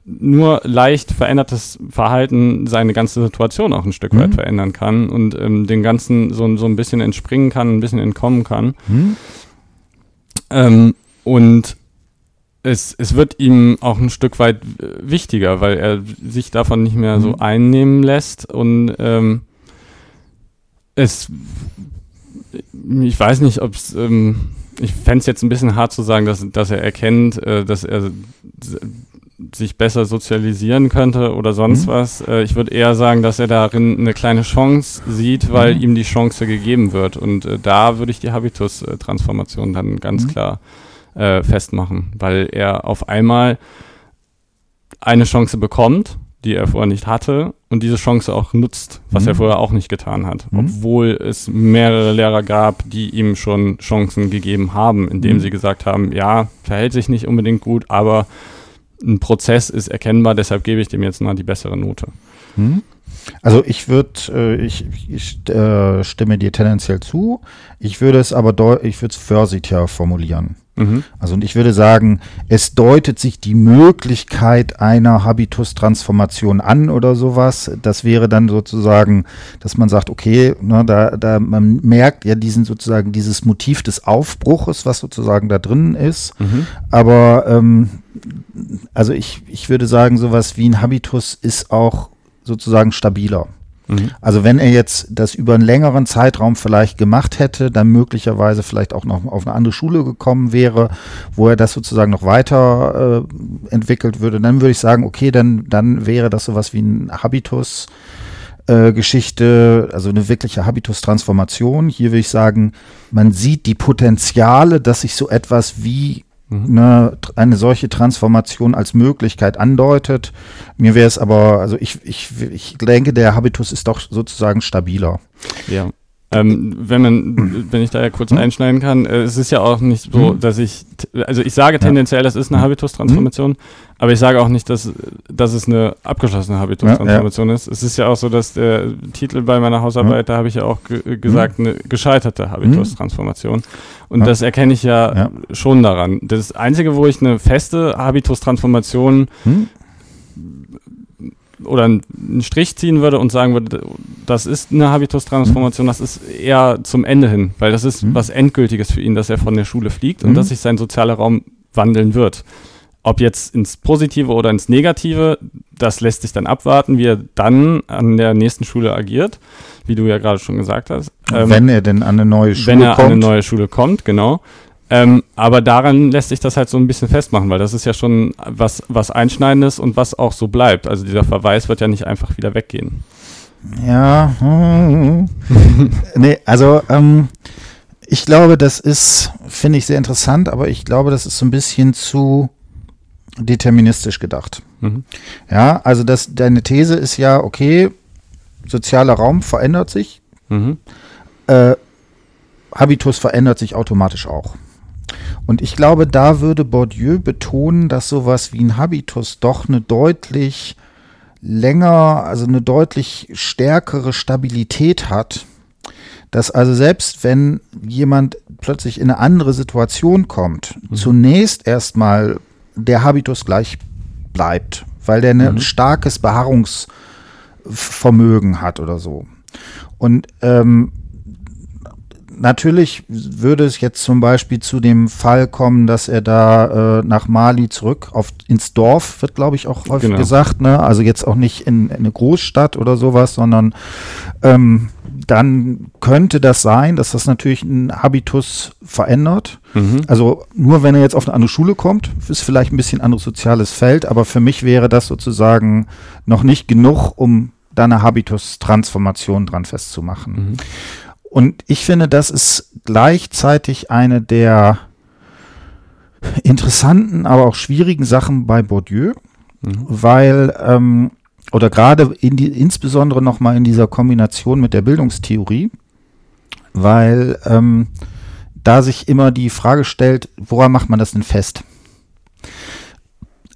nur leicht verändertes Verhalten seine ganze Situation auch ein Stück mhm. weit verändern kann und ähm, den Ganzen so, so ein bisschen entspringen kann, ein bisschen entkommen kann. Mhm. Ähm, und es, es wird ihm auch ein Stück weit äh, wichtiger, weil er sich davon nicht mehr mhm. so einnehmen lässt und ähm, es, ich weiß nicht, ob es, ähm, ich fände es jetzt ein bisschen hart zu sagen, dass, dass er erkennt, äh, dass er sich besser sozialisieren könnte oder sonst mhm. was. Äh, ich würde eher sagen, dass er darin eine kleine Chance sieht, weil mhm. ihm die Chance gegeben wird. Und äh, da würde ich die Habitus-Transformation dann ganz mhm. klar äh, festmachen, weil er auf einmal eine Chance bekommt, die er vorher nicht hatte und diese Chance auch nutzt, was mhm. er vorher auch nicht getan hat, mhm. obwohl es mehrere Lehrer gab, die ihm schon Chancen gegeben haben, indem mhm. sie gesagt haben, ja, verhält sich nicht unbedingt gut, aber ein Prozess ist erkennbar, deshalb gebe ich dem jetzt mal die bessere Note. Mhm. Also ich würde, äh, ich, ich äh, stimme dir tendenziell zu. Ich würde es aber, ich würde es versitär formulieren. Mhm. Also und ich würde sagen, es deutet sich die Möglichkeit einer Habitus-Transformation an oder sowas. Das wäre dann sozusagen, dass man sagt, okay, ne, da, da man merkt ja diesen sozusagen dieses Motiv des Aufbruches, was sozusagen da drin ist. Mhm. Aber ähm, also ich, ich würde sagen, sowas wie ein Habitus ist auch sozusagen stabiler. Mhm. Also wenn er jetzt das über einen längeren Zeitraum vielleicht gemacht hätte, dann möglicherweise vielleicht auch noch auf eine andere Schule gekommen wäre, wo er das sozusagen noch weiter äh, entwickelt würde, dann würde ich sagen, okay, dann, dann wäre das sowas wie ein Habitus. Äh, Geschichte, also eine wirkliche Habitus-Transformation. Hier würde ich sagen, man sieht die Potenziale, dass sich so etwas wie. Eine, eine solche Transformation als Möglichkeit andeutet. Mir wäre es aber, also ich, ich, ich denke, der Habitus ist doch sozusagen stabiler. Ja. Ähm, wenn man, wenn ich da ja kurz hm? einschneiden kann, äh, es ist ja auch nicht so, hm? dass ich, also ich sage tendenziell, das ist eine hm? Habitus-Transformation, aber ich sage auch nicht, dass, dass es eine abgeschlossene Habitus-Transformation ja, ja. ist. Es ist ja auch so, dass der Titel bei meiner Hausarbeit, da habe ich ja auch ge gesagt, eine gescheiterte Habitus-Transformation. Und das erkenne ich ja, schon daran. Das Einzige, wo ich eine feste Habitus-Transformation oder einen Strich ziehen würde und sagen würde, das ist eine Habitus-Transformation, das ist eher zum Ende hin, weil das ist mhm. was Endgültiges für ihn, dass er von der Schule fliegt mhm. und dass sich sein sozialer Raum wandeln wird. Ob jetzt ins Positive oder ins Negative, das lässt sich dann abwarten, wie er dann an der nächsten Schule agiert, wie du ja gerade schon gesagt hast. Ähm, wenn er denn an eine neue Schule kommt. Wenn er kommt. an eine neue Schule kommt, genau. Ähm, aber daran lässt sich das halt so ein bisschen festmachen, weil das ist ja schon was, was Einschneidendes und was auch so bleibt. Also dieser Verweis wird ja nicht einfach wieder weggehen. Ja, (laughs) nee, also ähm, ich glaube, das ist, finde ich sehr interessant, aber ich glaube, das ist so ein bisschen zu deterministisch gedacht. Mhm. Ja, also das, deine These ist ja, okay, sozialer Raum verändert sich, mhm. äh, Habitus verändert sich automatisch auch. Und ich glaube, da würde Bourdieu betonen, dass sowas wie ein Habitus doch eine deutlich länger, also eine deutlich stärkere Stabilität hat. Dass also selbst wenn jemand plötzlich in eine andere Situation kommt, mhm. zunächst erstmal der Habitus gleich bleibt, weil der ein mhm. starkes Beharrungsvermögen hat oder so. Und ähm, natürlich würde es jetzt zum Beispiel zu dem Fall kommen, dass er da äh, nach Mali zurück auf, ins Dorf, wird glaube ich auch häufig genau. gesagt, ne? also jetzt auch nicht in, in eine Großstadt oder sowas, sondern ähm, dann könnte das sein, dass das natürlich einen Habitus verändert. Mhm. Also nur wenn er jetzt auf eine andere Schule kommt, ist vielleicht ein bisschen anderes soziales Feld, aber für mich wäre das sozusagen noch nicht genug, um da eine Habitus-Transformation dran festzumachen. Mhm. Und ich finde, das ist gleichzeitig eine der interessanten, aber auch schwierigen Sachen bei Bourdieu, mhm. weil, ähm, oder gerade in die, insbesondere nochmal in dieser Kombination mit der Bildungstheorie, weil ähm, da sich immer die Frage stellt, woran macht man das denn fest?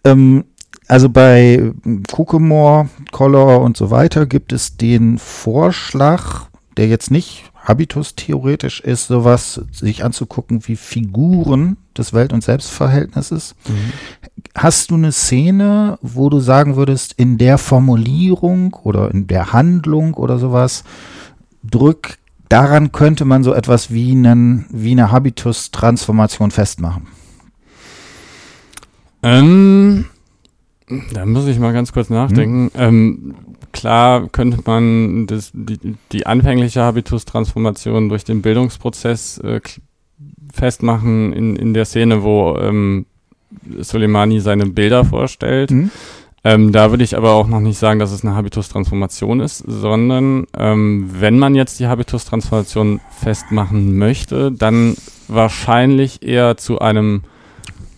Ähm, also bei Kukemore, Collor und so weiter gibt es den Vorschlag, der jetzt nicht Habitus theoretisch ist, sowas sich anzugucken wie Figuren des Welt- und Selbstverhältnisses. Mhm. Hast du eine Szene, wo du sagen würdest, in der Formulierung oder in der Handlung oder sowas, drück, daran könnte man so etwas wie, einen, wie eine Habitus-Transformation festmachen? Ähm, da muss ich mal ganz kurz nachdenken. Hm. Ähm, klar könnte man das, die, die anfängliche Habitus-Transformation durch den Bildungsprozess äh, festmachen in, in der Szene, wo ähm, Soleimani seine Bilder vorstellt. Mhm. Ähm, da würde ich aber auch noch nicht sagen, dass es eine Habitus-Transformation ist, sondern ähm, wenn man jetzt die Habitus-Transformation festmachen möchte, dann wahrscheinlich eher zu einem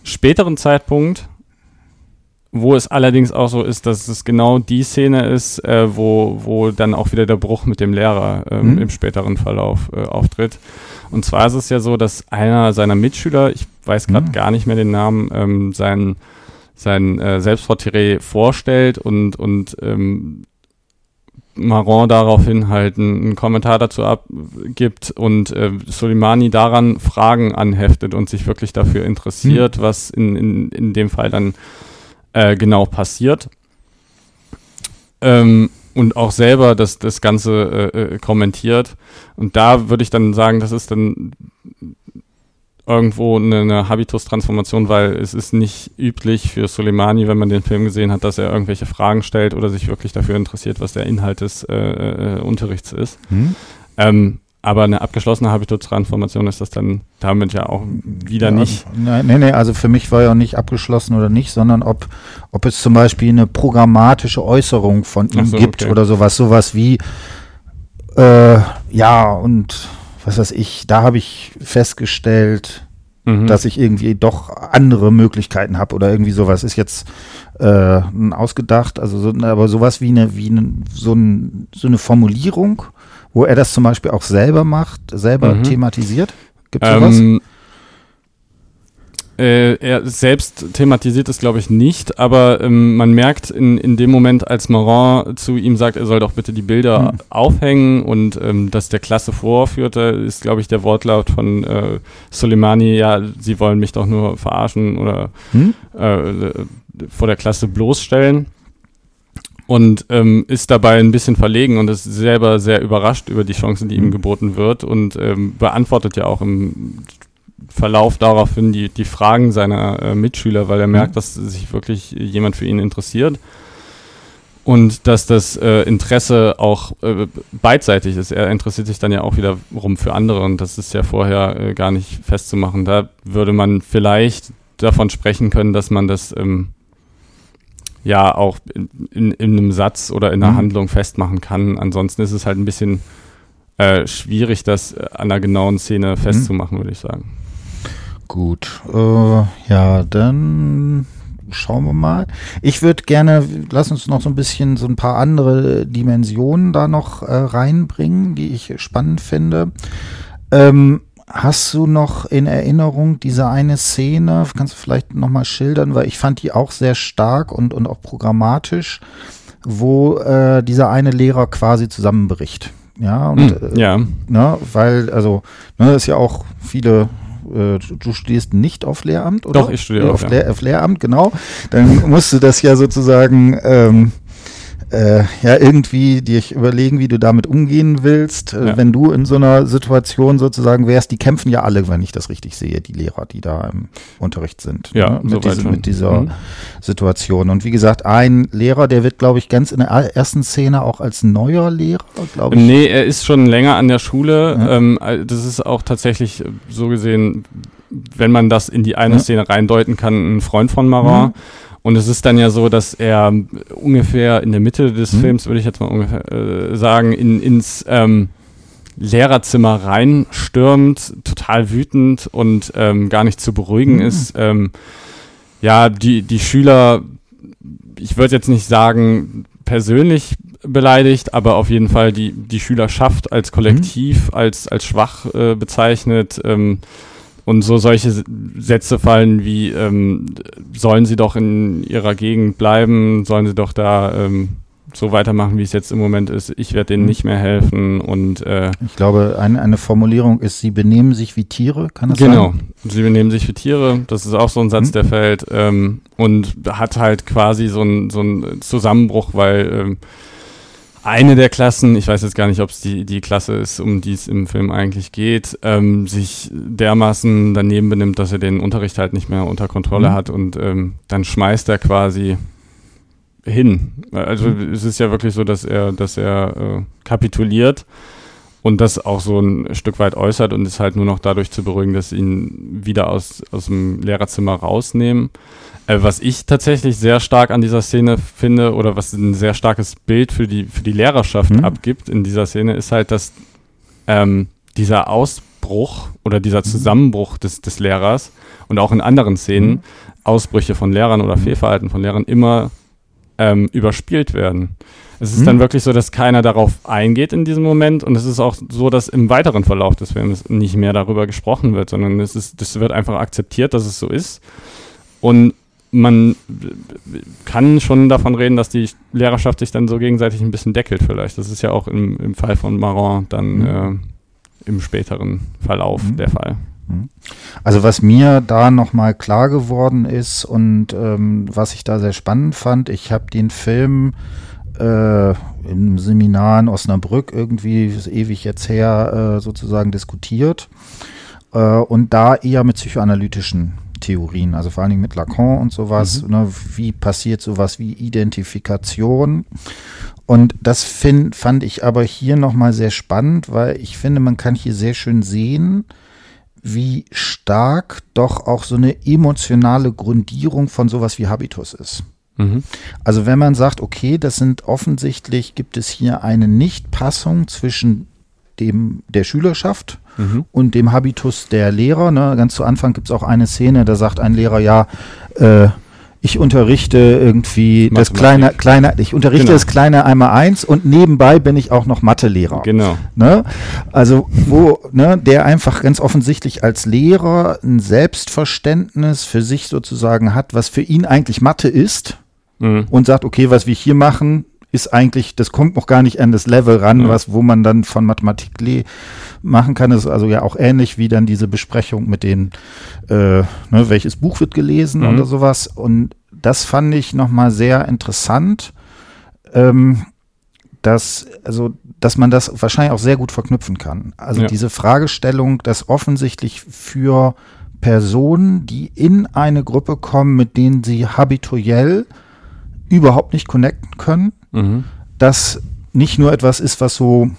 späteren Zeitpunkt, wo es allerdings auch so ist, dass es genau die Szene ist, äh, wo, wo dann auch wieder der Bruch mit dem Lehrer ähm, mhm. im späteren Verlauf äh, auftritt. Und zwar ist es ja so, dass einer seiner Mitschüler, ich weiß gerade mhm. gar nicht mehr den Namen, ähm, sein sein äh, Selbstporträt vorstellt und, und ähm, Maron daraufhin halt einen, Kommentar dazu abgibt und äh, Soleimani daran Fragen anheftet und sich wirklich dafür interessiert, hm. was in, in, in dem Fall dann äh, genau passiert. Ähm, und auch selber das, das Ganze äh, äh kommentiert. Und da würde ich dann sagen, das ist dann irgendwo eine, eine Habitus-Transformation, weil es ist nicht üblich für Soleimani, wenn man den Film gesehen hat, dass er irgendwelche Fragen stellt oder sich wirklich dafür interessiert, was der Inhalt des äh, äh, Unterrichts ist. Hm. Ähm, aber eine abgeschlossene Habitus-Transformation ist das dann damit ja auch wieder ja, nicht. Nein, nee, nee, also für mich war ja nicht abgeschlossen oder nicht, sondern ob, ob es zum Beispiel eine programmatische Äußerung von ihm so, gibt okay. oder sowas, sowas wie, äh, ja, und was weiß ich, da habe ich festgestellt, mhm. dass ich irgendwie doch andere Möglichkeiten habe oder irgendwie sowas ist jetzt äh, ausgedacht, also so, aber sowas wie eine, wie eine, so, ein, so eine Formulierung, wo er das zum Beispiel auch selber macht, selber mhm. thematisiert. Gibt es sowas? Ähm, äh, er selbst thematisiert es, glaube ich, nicht, aber ähm, man merkt in, in dem Moment, als Moran zu ihm sagt, er soll doch bitte die Bilder mhm. aufhängen und ähm, das der Klasse vorführte, ist, glaube ich, der Wortlaut von äh, Soleimani, ja, sie wollen mich doch nur verarschen oder mhm. äh, vor der Klasse bloßstellen und ähm, ist dabei ein bisschen verlegen und ist selber sehr überrascht über die Chancen, die ihm mhm. geboten wird und ähm, beantwortet ja auch im Verlauf daraufhin die, die Fragen seiner äh, Mitschüler, weil er merkt, mhm. dass sich wirklich jemand für ihn interessiert und dass das äh, Interesse auch äh, beidseitig ist. Er interessiert sich dann ja auch wiederum für andere und das ist ja vorher äh, gar nicht festzumachen. Da würde man vielleicht davon sprechen können, dass man das ähm, ja auch in, in, in, einem Satz oder in einer mhm. Handlung festmachen kann. Ansonsten ist es halt ein bisschen äh, schwierig, das an einer genauen Szene mhm. festzumachen, würde ich sagen. Gut, äh, ja, dann schauen wir mal. Ich würde gerne, lass uns noch so ein bisschen so ein paar andere Dimensionen da noch äh, reinbringen, die ich spannend finde. Ähm, hast du noch in Erinnerung diese eine Szene? Kannst du vielleicht noch mal schildern, weil ich fand die auch sehr stark und, und auch programmatisch, wo äh, dieser eine Lehrer quasi zusammenbricht. Ja, und, hm, ja. Ne, weil, also, ne, ist ja auch viele äh, du studierst nicht auf Lehramt, oder? Doch, ich studiere auf, Lehr auf Lehramt, genau. Dann (laughs) musst du das ja sozusagen ähm, äh, ja irgendwie dir überlegen, wie du damit umgehen willst, äh, ja. wenn du in so einer Situation sozusagen wärst. Die kämpfen ja alle, wenn ich das richtig sehe, die Lehrer, die da im Unterricht sind. Ja, ne? mit, diese, mit, dieser mhm. Situation. Und wie gesagt, ein Lehrer, der wird, glaube ich, ganz in der ersten Szene auch als neuer Lehrer, glaube ich. Nee, er ist schon länger an der Schule. Ja. Ähm, das ist auch tatsächlich so gesehen, wenn man das in die eine ja. Szene reindeuten kann, ein Freund von Marat. Mhm und es ist dann ja so, dass er ungefähr in der Mitte des mhm. Films, würde ich jetzt mal ungefähr äh, sagen, in, ins ähm, Lehrerzimmer reinstürmt, total wütend und ähm, gar nicht zu beruhigen mhm. ist. Ähm, ja, die, die Schüler, ich würde jetzt nicht sagen persönlich beleidigt, aber auf jeden Fall die, die Schülerschaft als Kollektiv, mhm. als, als schwach äh, bezeichnet. Ähm, und so solche Sätze fallen wie, ähm, sollen sie doch in ihrer Gegend bleiben, sollen sie doch da ähm, so weitermachen, wie es jetzt im Moment ist. Ich werde denen mhm. nicht mehr helfen. Und äh, ich glaube, eine, eine Formulierung ist, sie benehmen sich wie Tiere, kann das genau, sein? Genau, sie benehmen sich wie Tiere. Das ist auch so ein Satz, mhm. der fällt. Ähm, und hat halt quasi so einen so Zusammenbruch, weil ähm, eine der Klassen, ich weiß jetzt gar nicht, ob es die, die Klasse ist, um die es im Film eigentlich geht, ähm, sich dermaßen daneben benimmt, dass er den Unterricht halt nicht mehr unter Kontrolle mhm. hat und ähm, dann schmeißt er quasi hin. Also mhm. es ist ja wirklich so, dass er, dass er äh, kapituliert und das auch so ein Stück weit äußert und ist halt nur noch dadurch zu beruhigen, dass sie ihn wieder aus, aus dem Lehrerzimmer rausnehmen. Äh, was ich tatsächlich sehr stark an dieser Szene finde oder was ein sehr starkes Bild für die, für die Lehrerschaft mhm. abgibt in dieser Szene, ist halt, dass ähm, dieser Ausbruch oder dieser mhm. Zusammenbruch des, des Lehrers und auch in anderen Szenen mhm. Ausbrüche von Lehrern oder mhm. Fehlverhalten von Lehrern immer ähm, überspielt werden. Es ist mhm. dann wirklich so, dass keiner darauf eingeht in diesem Moment und es ist auch so, dass im weiteren Verlauf des Films nicht mehr darüber gesprochen wird, sondern es ist, das wird einfach akzeptiert, dass es so ist. Und man kann schon davon reden, dass die Lehrerschaft sich dann so gegenseitig ein bisschen deckelt vielleicht. Das ist ja auch im, im Fall von Maron dann mhm. äh, im späteren Verlauf mhm. der Fall. Mhm. Also was mir da nochmal klar geworden ist und ähm, was ich da sehr spannend fand, ich habe den Film äh, im Seminar in Osnabrück irgendwie ewig jetzt her äh, sozusagen diskutiert äh, und da eher mit psychoanalytischen Theorien, also vor allen Dingen mit Lacan und sowas. Mhm. Ne, wie passiert sowas wie Identifikation? Und das find, fand ich aber hier nochmal sehr spannend, weil ich finde, man kann hier sehr schön sehen, wie stark doch auch so eine emotionale Grundierung von sowas wie Habitus ist. Mhm. Also wenn man sagt, okay, das sind offensichtlich, gibt es hier eine Nichtpassung zwischen dem der Schülerschaft mhm. und dem Habitus der Lehrer. Ne? Ganz zu Anfang gibt es auch eine Szene, da sagt ein Lehrer, ja, äh, ich unterrichte irgendwie das kleine, kleine, ich unterrichte genau. das kleine einmal eins und nebenbei bin ich auch noch Mathelehrer. Genau. Ne? Also, wo, ne, der einfach ganz offensichtlich als Lehrer ein Selbstverständnis für sich sozusagen hat, was für ihn eigentlich Mathe ist mhm. und sagt, okay, was wir hier machen, ist eigentlich, das kommt noch gar nicht an das Level ran, ja. was, wo man dann von Mathematik machen kann. Das ist also ja auch ähnlich wie dann diese Besprechung mit den, äh, ne, welches Buch wird gelesen mhm. oder sowas. Und das fand ich nochmal sehr interessant, ähm, dass, also, dass man das wahrscheinlich auch sehr gut verknüpfen kann. Also ja. diese Fragestellung, dass offensichtlich für Personen, die in eine Gruppe kommen, mit denen sie habituell überhaupt nicht connecten können, mhm. das nicht nur etwas ist, was so,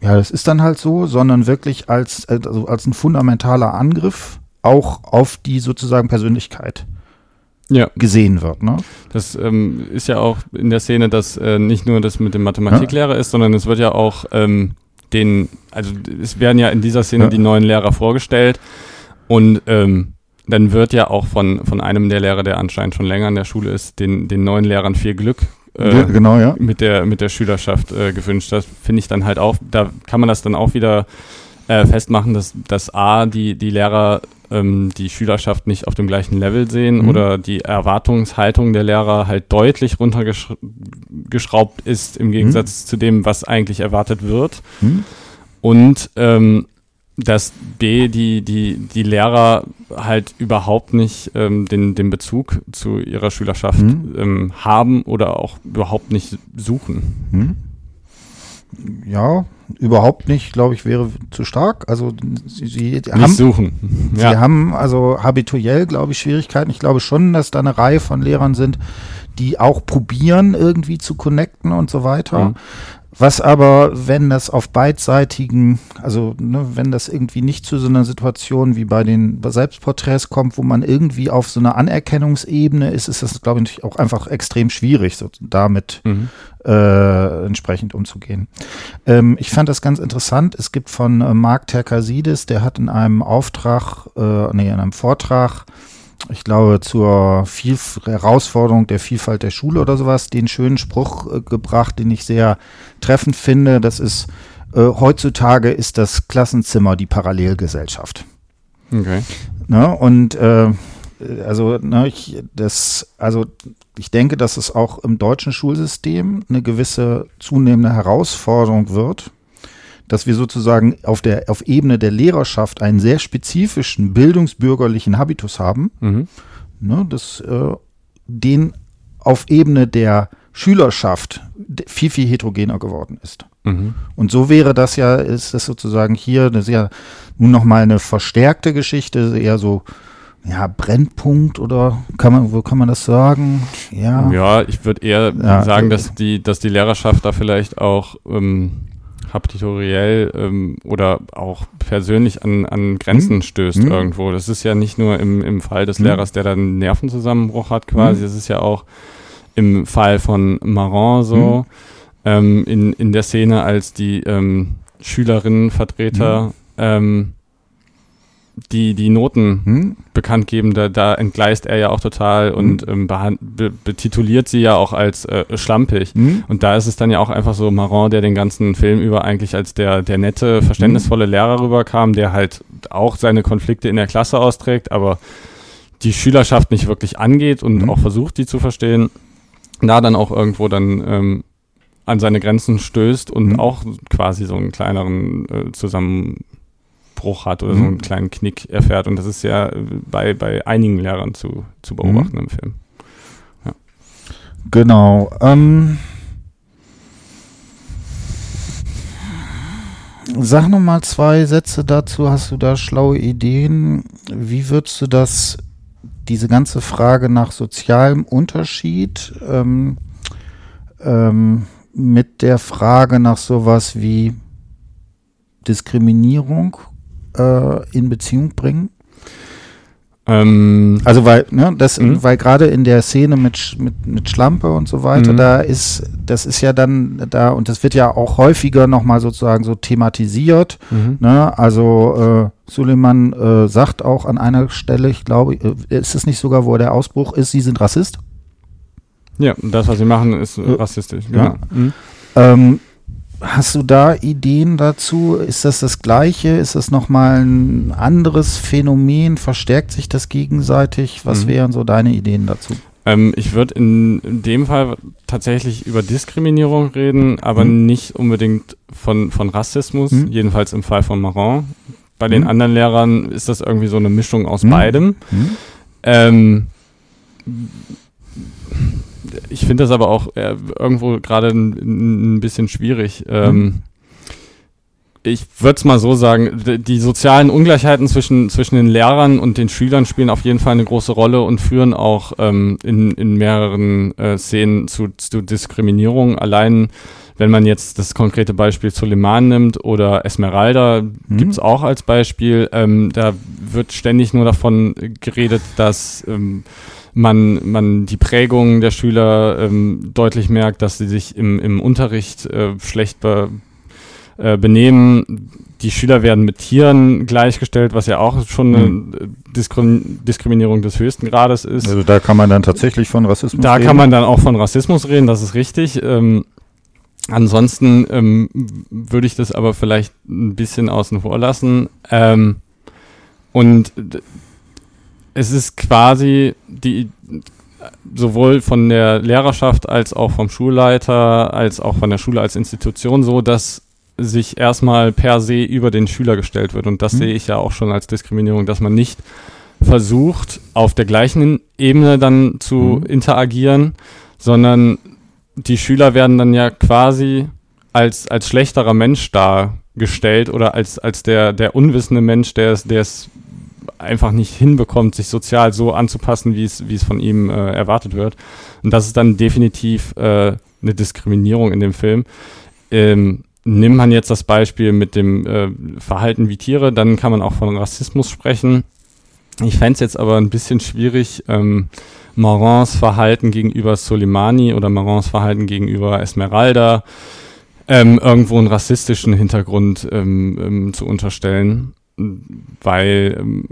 ja, das ist dann halt so, sondern wirklich als, also als ein fundamentaler Angriff auch auf die sozusagen Persönlichkeit ja. gesehen wird. Ne? Das ähm, ist ja auch in der Szene, dass äh, nicht nur das mit dem Mathematiklehrer ja. ist, sondern es wird ja auch ähm, den, also es werden ja in dieser Szene ja. die neuen Lehrer vorgestellt und ähm, dann wird ja auch von, von einem der Lehrer, der anscheinend schon länger in der Schule ist, den, den neuen Lehrern viel Glück äh, genau, ja. mit, der, mit der Schülerschaft äh, gewünscht. Das finde ich dann halt auch, da kann man das dann auch wieder äh, festmachen, dass, dass A, die, die Lehrer ähm, die Schülerschaft nicht auf dem gleichen Level sehen mhm. oder die Erwartungshaltung der Lehrer halt deutlich runtergeschraubt ist im Gegensatz mhm. zu dem, was eigentlich erwartet wird. Mhm. Und ähm, dass B, die, die, die Lehrer halt überhaupt nicht ähm, den, den Bezug zu ihrer Schülerschaft mhm. ähm, haben oder auch überhaupt nicht suchen. Mhm. Ja, überhaupt nicht, glaube ich, wäre zu stark. Also sie, sie nicht haben, suchen. Sie ja. haben also habituell, glaube ich, Schwierigkeiten. Ich glaube schon, dass da eine Reihe von Lehrern sind, die auch probieren, irgendwie zu connecten und so weiter. Mhm. Was aber, wenn das auf beidseitigen, also ne, wenn das irgendwie nicht zu so einer Situation wie bei den Selbstporträts kommt, wo man irgendwie auf so einer Anerkennungsebene ist, ist das, glaube ich, auch einfach extrem schwierig, so damit mhm. äh, entsprechend umzugehen. Ähm, ich fand das ganz interessant. Es gibt von äh, Mark Terkasidis, der hat in einem Auftrag, äh, nee, in einem Vortrag ich glaube, zur Viel Herausforderung der Vielfalt der Schule oder sowas, den schönen Spruch äh, gebracht, den ich sehr treffend finde. Das ist, äh, heutzutage ist das Klassenzimmer die Parallelgesellschaft. Okay. Ne? Und äh, also, ne, ich, das, also ich denke, dass es auch im deutschen Schulsystem eine gewisse zunehmende Herausforderung wird, dass wir sozusagen auf der auf Ebene der Lehrerschaft einen sehr spezifischen bildungsbürgerlichen Habitus haben, mhm. ne, das, äh, den auf Ebene der Schülerschaft viel, viel heterogener geworden ist. Mhm. Und so wäre das ja, ist das sozusagen hier, das ist ja nun nochmal eine verstärkte Geschichte, eher so, ja, Brennpunkt oder kann man, wo kann man das sagen? Ja. Ja, ich würde eher Ja. sagen, dass die, dass die Lehrerschaft da vielleicht auch ähm, habitoriell ähm, oder auch persönlich an, an Grenzen stößt Mhm. irgendwo. Das ist ja nicht nur im, im Fall des Mhm. Lehrers, der dann einen Nervenzusammenbruch hat quasi, Mhm. das ist ja auch im Fall von Maran Mhm. so, ähm, in, in der Szene, als die ähm, Schülerinnenvertreter Mhm. ähm, die, die Noten Hm? bekannt geben, da, da entgleist er ja auch total und ähm, be betituliert sie ja auch als äh, schlampig. Hm? Und da ist es dann ja auch einfach so Maron, der den ganzen Film über eigentlich als der, der nette, verständnisvolle Lehrer rüberkam, der halt auch seine Konflikte in der Klasse austrägt, aber die Schülerschaft nicht wirklich angeht und Mhm. auch versucht, die zu verstehen, da dann auch irgendwo dann ähm, an seine Grenzen stößt und Mhm. auch quasi so einen kleineren äh, Zusammenbruch hat oder so Mhm. einen kleinen Knick erfährt. Und das ist ja bei, bei einigen Lehrern zu, zu beobachten im Film. Genau. Ähm, sag noch mal zwei Sätze dazu. Hast du da schlaue Ideen? Wie würdest du das, diese ganze Frage nach sozialem Unterschied ähm, ähm, mit der Frage nach sowas wie Diskriminierung äh, in Beziehung bringen? Ähm, Also weil, ne, das, Mhm. weil gerade in der Szene mit, mit, mit Schlampe und so weiter, Mhm. da ist, das ist ja dann da, und das wird ja auch häufiger nochmal sozusagen so thematisiert. mhm. Ne? Also äh, Suleiman äh, sagt auch an einer Stelle, ich glaube, äh, ist es nicht sogar, wo der Ausbruch ist, sie sind Rassist? Ja, und das, was sie machen, ist äh, rassistisch. ja. Genau. Ähm, hast du da Ideen dazu? Ist das das Gleiche? Ist das nochmal ein anderes Phänomen? Verstärkt sich das gegenseitig? Was Mhm. wären so deine Ideen dazu? Ähm, ich würde in, in dem Fall tatsächlich über Diskriminierung reden, aber Mhm. nicht unbedingt von, von Rassismus, Mhm. jedenfalls im Fall von Maron. Bei den Mhm. anderen Lehrern ist das irgendwie so eine Mischung aus Mhm. beidem. Hm? Ähm, ich finde das aber auch äh, irgendwo gerade ein, ein bisschen schwierig. Ähm, ich würde es mal so sagen, die sozialen Ungleichheiten zwischen, zwischen den Lehrern und den Schülern spielen auf jeden Fall eine große Rolle und führen auch ähm, in, in mehreren äh, Szenen zu, zu Diskriminierung. Allein wenn man jetzt das konkrete Beispiel Suleiman nimmt oder Esmeralda, Mhm. gibt's auch als Beispiel, ähm, da wird ständig nur davon geredet, dass ähm, man, man die Prägung der Schüler ähm, deutlich merkt, dass sie sich im, im Unterricht äh, schlecht be, äh, benehmen. Die Schüler werden mit Tieren gleichgestellt, was ja auch schon eine äh, Diskrim Diskriminierung des höchsten Grades ist. Also da kann man dann tatsächlich von Rassismus Da reden. kann man dann auch von Rassismus reden, das ist richtig. Ähm, ansonsten ähm, würde ich das aber vielleicht ein bisschen außen vor lassen. Ähm, und es ist quasi die sowohl von der Lehrerschaft als auch vom Schulleiter als auch von der Schule als Institution so, dass sich erstmal per se über den Schüler gestellt wird. Und das Mhm. sehe ich ja auch schon als Diskriminierung, dass man nicht versucht, auf der gleichen Ebene dann zu Mhm. interagieren, sondern die Schüler werden dann ja quasi als, als schlechterer Mensch dargestellt oder als, als der, der unwissende Mensch, der es, der es einfach nicht hinbekommt, sich sozial so anzupassen, wie es, wie es von ihm äh, erwartet wird. Und das ist dann definitiv äh, eine Diskriminierung in dem Film. Ähm, nimmt man jetzt das Beispiel mit dem äh, Verhalten wie Tiere, dann kann man auch von Rassismus sprechen. Ich fände es jetzt aber ein bisschen schwierig, ähm, Marans Verhalten gegenüber Soleimani oder Marans Verhalten gegenüber Esmeralda ähm, irgendwo einen rassistischen Hintergrund ähm, ähm, zu unterstellen, weil ähm,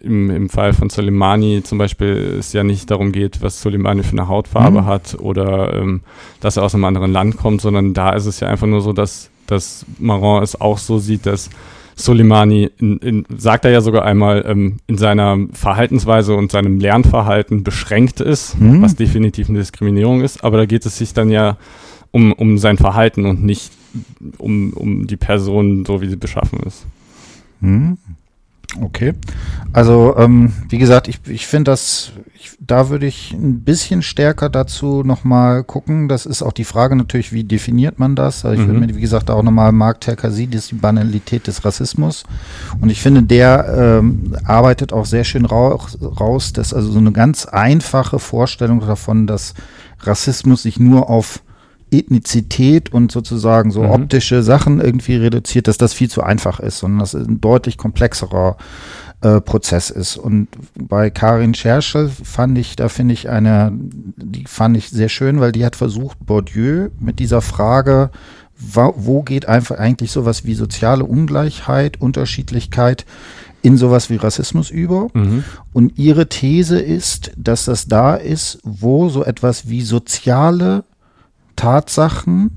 im, im Fall von Soleimani zum Beispiel es ja nicht darum geht, was Soleimani für eine Hautfarbe Mhm. hat oder ähm, dass er aus einem anderen Land kommt, sondern da ist es ja einfach nur so, dass, dass Maron es auch so sieht, dass Soleimani, in, in, sagt er ja sogar einmal, ähm, in seiner Verhaltensweise und seinem Lernverhalten beschränkt ist, Mhm. was definitiv eine Diskriminierung ist, aber da geht es sich dann ja um, um sein Verhalten und nicht um, um die Person, so wie sie beschaffen ist. Hm? Okay. Also, ähm, wie gesagt, ich, ich finde das, ich, da würde ich ein bisschen stärker dazu nochmal gucken. Das ist auch die Frage natürlich, wie definiert man das? Also ich mhm. würde mir, wie gesagt, auch nochmal Mark Terkasi, die Banalität des Rassismus. Und ich finde, der ähm, arbeitet auch sehr schön raus, raus, dass also so eine ganz einfache Vorstellung davon, dass Rassismus sich nur auf Ethnizität und sozusagen so mhm. optische Sachen irgendwie reduziert, dass das viel zu einfach ist, sondern das ein deutlich komplexerer äh, Prozess ist. Und bei Karin Scherschel fand ich, da finde ich eine, die fand ich sehr schön, weil die hat versucht, Bourdieu mit dieser Frage, wo geht einfach eigentlich sowas wie soziale Ungleichheit, Unterschiedlichkeit in sowas wie Rassismus über. Mhm. Und ihre These ist, dass das da ist, wo so etwas wie soziale Tatsachen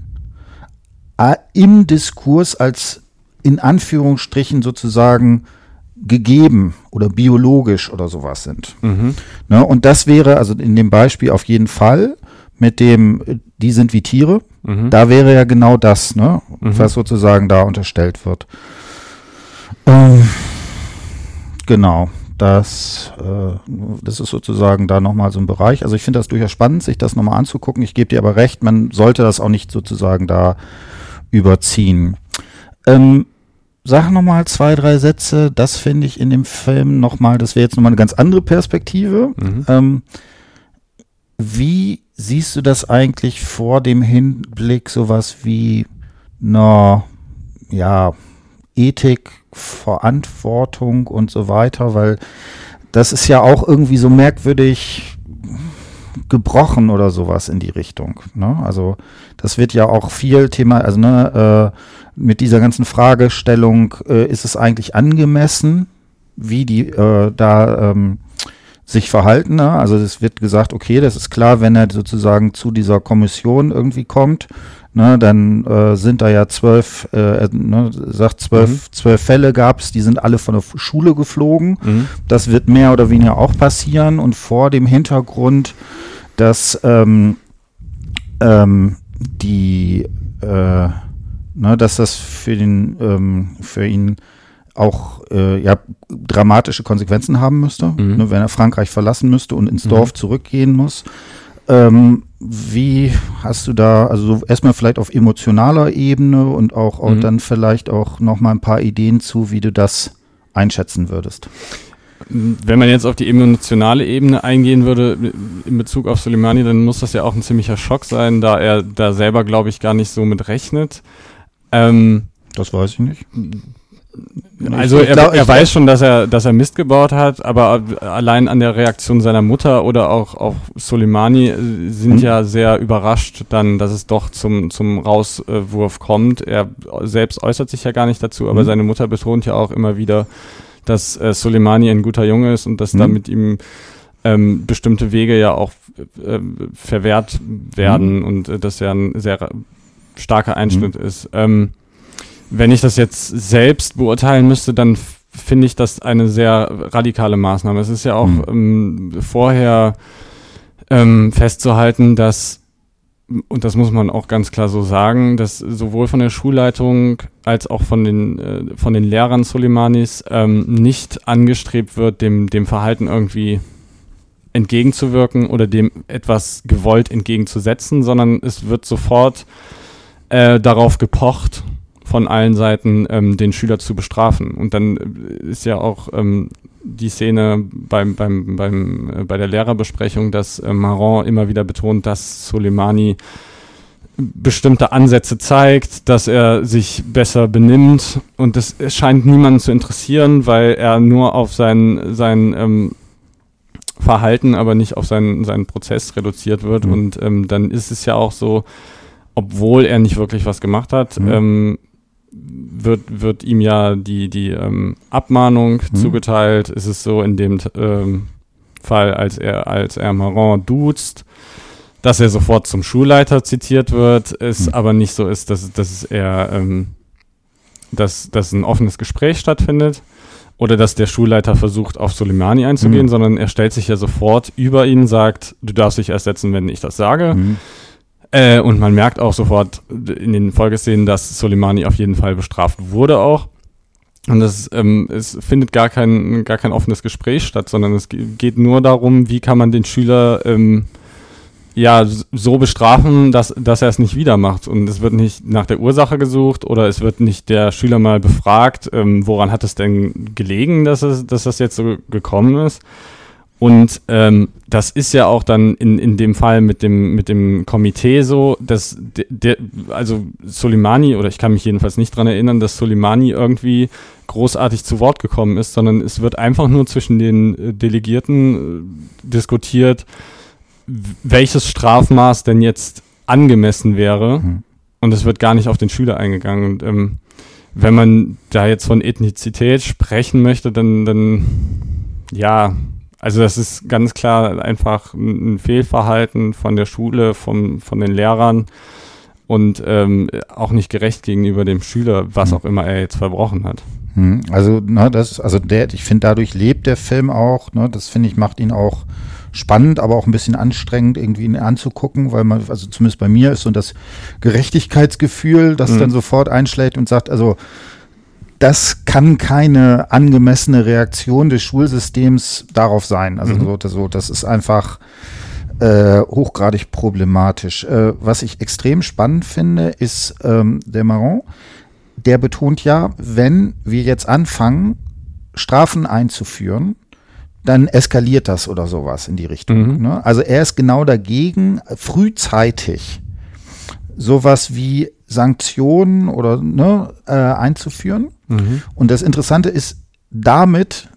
äh, im Diskurs als in Anführungsstrichen sozusagen gegeben oder biologisch oder sowas sind. Mhm. Ne, und das wäre also in dem Beispiel auf jeden Fall mit dem, die sind wie Tiere. Mhm. Da wäre ja genau das, ne, mhm. was sozusagen da unterstellt wird. Ähm, genau das, äh, das ist sozusagen da nochmal so ein Bereich. Also ich finde das durchaus spannend, sich das nochmal anzugucken. Ich gebe dir aber recht, man sollte das auch nicht sozusagen da überziehen. Ähm, sag nochmal zwei, drei Sätze. Das finde ich in dem Film nochmal, das wäre jetzt nochmal eine ganz andere Perspektive. Mhm. Ähm, wie siehst du das eigentlich vor dem Hinblick sowas wie na ja Ethik, Verantwortung und so weiter, weil das ist ja auch irgendwie so merkwürdig gebrochen oder sowas in die Richtung. Ne? Also das wird ja auch viel Thema, also ne, äh, mit dieser ganzen Fragestellung, äh, ist es eigentlich angemessen, wie die äh, da ähm, sich verhalten. Ne? Also es wird gesagt, okay, das ist klar, wenn er sozusagen zu dieser Kommission irgendwie kommt, ne, dann äh, sind da ja zwölf, äh, ne, sagt zwölf, mhm. zwölf Fälle gab es, die sind alle von der Schule geflogen. Mhm. Das wird mehr oder weniger auch passieren und vor dem Hintergrund, dass ähm, ähm, die, äh, ne, dass das für den, ähm, für ihn auch äh, ja, dramatische Konsequenzen haben müsste, mhm. ne, wenn er Frankreich verlassen müsste und ins mhm. Dorf zurückgehen muss. Ähm, wie hast du da, also erstmal vielleicht auf emotionaler Ebene und auch, auch mhm. dann vielleicht auch nochmal ein paar Ideen zu, wie du das einschätzen würdest? Wenn man jetzt auf die emotionale Ebene eingehen würde in Bezug auf Soleimani, dann muss das ja auch ein ziemlicher Schock sein, da er da selber, glaube ich, gar nicht so mit rechnet. Ähm, das weiß ich nicht. Also er, glaub, er weiß schon, dass er, dass er Mist gebaut hat, aber allein an der Reaktion seiner Mutter oder auch, auch Soleimani äh, sind mhm. ja sehr überrascht dann, dass es doch zum, zum Rauswurf kommt. Er selbst äußert sich ja gar nicht dazu, aber mhm. seine Mutter betont ja auch immer wieder, dass äh, Soleimani ein guter Junge ist und dass mhm. da mit ihm ähm, bestimmte Wege ja auch äh, verwehrt werden mhm. und äh, dass er ein sehr starker Einschnitt mhm. ist. Ähm, wenn ich das jetzt selbst beurteilen müsste, dann finde ich das eine sehr radikale Maßnahme. Es ist ja auch mhm. ähm, vorher ähm, festzuhalten, dass, und das muss man auch ganz klar so sagen, dass sowohl von der Schulleitung als auch von den, äh, von den Lehrern Soleimanis ähm, nicht angestrebt wird, dem, dem Verhalten irgendwie entgegenzuwirken oder dem etwas gewollt entgegenzusetzen, sondern es wird sofort äh, darauf gepocht, von allen Seiten ähm, den Schüler zu bestrafen. Und dann äh, ist ja auch ähm, die Szene beim, beim, beim, äh, bei der Lehrerbesprechung, dass äh, Maron immer wieder betont, dass Soleimani bestimmte Ansätze zeigt, dass er sich besser benimmt und das scheint niemanden zu interessieren, weil er nur auf sein, sein ähm, Verhalten, aber nicht auf seinen, seinen Prozess reduziert wird. Mhm. Und ähm, dann ist es ja auch so, obwohl er nicht wirklich was gemacht hat, mhm. ähm, wird, wird ihm ja die, die ähm, Abmahnung mhm. zugeteilt. Ist es so in dem ähm, Fall, als er, als er Maron duzt, dass er sofort zum Schulleiter zitiert wird, es mhm. aber nicht so ist, dass, dass er, ähm, dass, dass ein offenes Gespräch stattfindet oder dass der Schulleiter versucht, auf Soleimani einzugehen, mhm. sondern er stellt sich ja sofort über ihn, sagt, du darfst dich erst setzen, wenn ich das sage. Äh, und man merkt auch sofort in den Folgeszenen, dass Soleimani auf jeden Fall bestraft wurde auch. Und es, ähm, es findet gar kein, gar kein offenes Gespräch statt, sondern es geht nur darum, wie kann man den Schüler ähm, ja so bestrafen, dass, dass er es nicht wieder macht. Und es wird nicht nach der Ursache gesucht oder es wird nicht der Schüler mal befragt, ähm, woran hat es denn gelegen, dass, es, dass das jetzt so gekommen ist. Und ähm, das ist ja auch dann in, in dem Fall mit dem, mit dem Komitee so, dass der, de, also Soleimani, oder ich kann mich jedenfalls nicht dran erinnern, dass Soleimani irgendwie großartig zu Wort gekommen ist, sondern es wird einfach nur zwischen den äh, Delegierten äh, diskutiert, welches Strafmaß denn jetzt angemessen wäre. Mhm. Und es wird gar nicht auf den Schüler eingegangen. Und ähm, wenn man da jetzt von Ethnizität sprechen möchte, dann, dann ja, also das ist ganz klar einfach ein Fehlverhalten von der Schule, vom, von den Lehrern und ähm, auch nicht gerecht gegenüber dem Schüler, was mhm. auch immer er jetzt verbrochen hat. Mhm. Also, ne, das, also der, ich finde, dadurch lebt der Film auch, ne, das finde ich, macht ihn auch spannend, aber auch ein bisschen anstrengend, irgendwie ihn anzugucken, weil man, also zumindest bei mir ist so das Gerechtigkeitsgefühl, das mhm. dann sofort einschlägt und sagt, also das kann keine angemessene Reaktion des Schulsystems darauf sein. Also mhm. so, so, das ist einfach äh, hochgradig problematisch. Äh, was ich extrem spannend finde, ist ähm, der Marron, der betont ja, wenn wir jetzt anfangen, Strafen einzuführen, dann eskaliert das oder sowas in die Richtung. Mhm. Ne? Also er ist genau dagegen, frühzeitig sowas wie Sanktionen oder ne, äh, einzuführen. Mhm. Und das Interessante ist, damit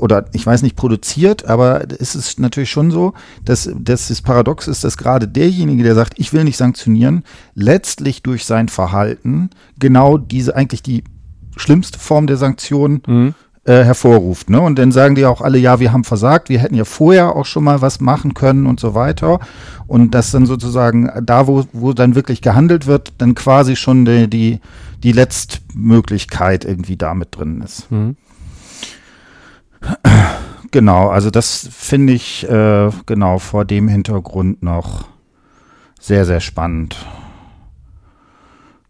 oder ich weiß nicht produziert, aber es ist natürlich schon so, dass, dass das Paradox ist, dass gerade derjenige, der sagt, ich will nicht sanktionieren, letztlich durch sein Verhalten genau diese eigentlich die schlimmste Form der Sanktion mhm äh, hervorruft. Ne? Und dann sagen die auch alle, ja, wir haben versagt, wir hätten ja vorher auch schon mal was machen können und so weiter. Und das dann sozusagen da, wo, wo dann wirklich gehandelt wird, dann quasi schon die, die, die Letztmöglichkeit irgendwie da mit drin ist. Mhm. Genau, also das finde ich äh, genau vor dem Hintergrund noch sehr, sehr spannend.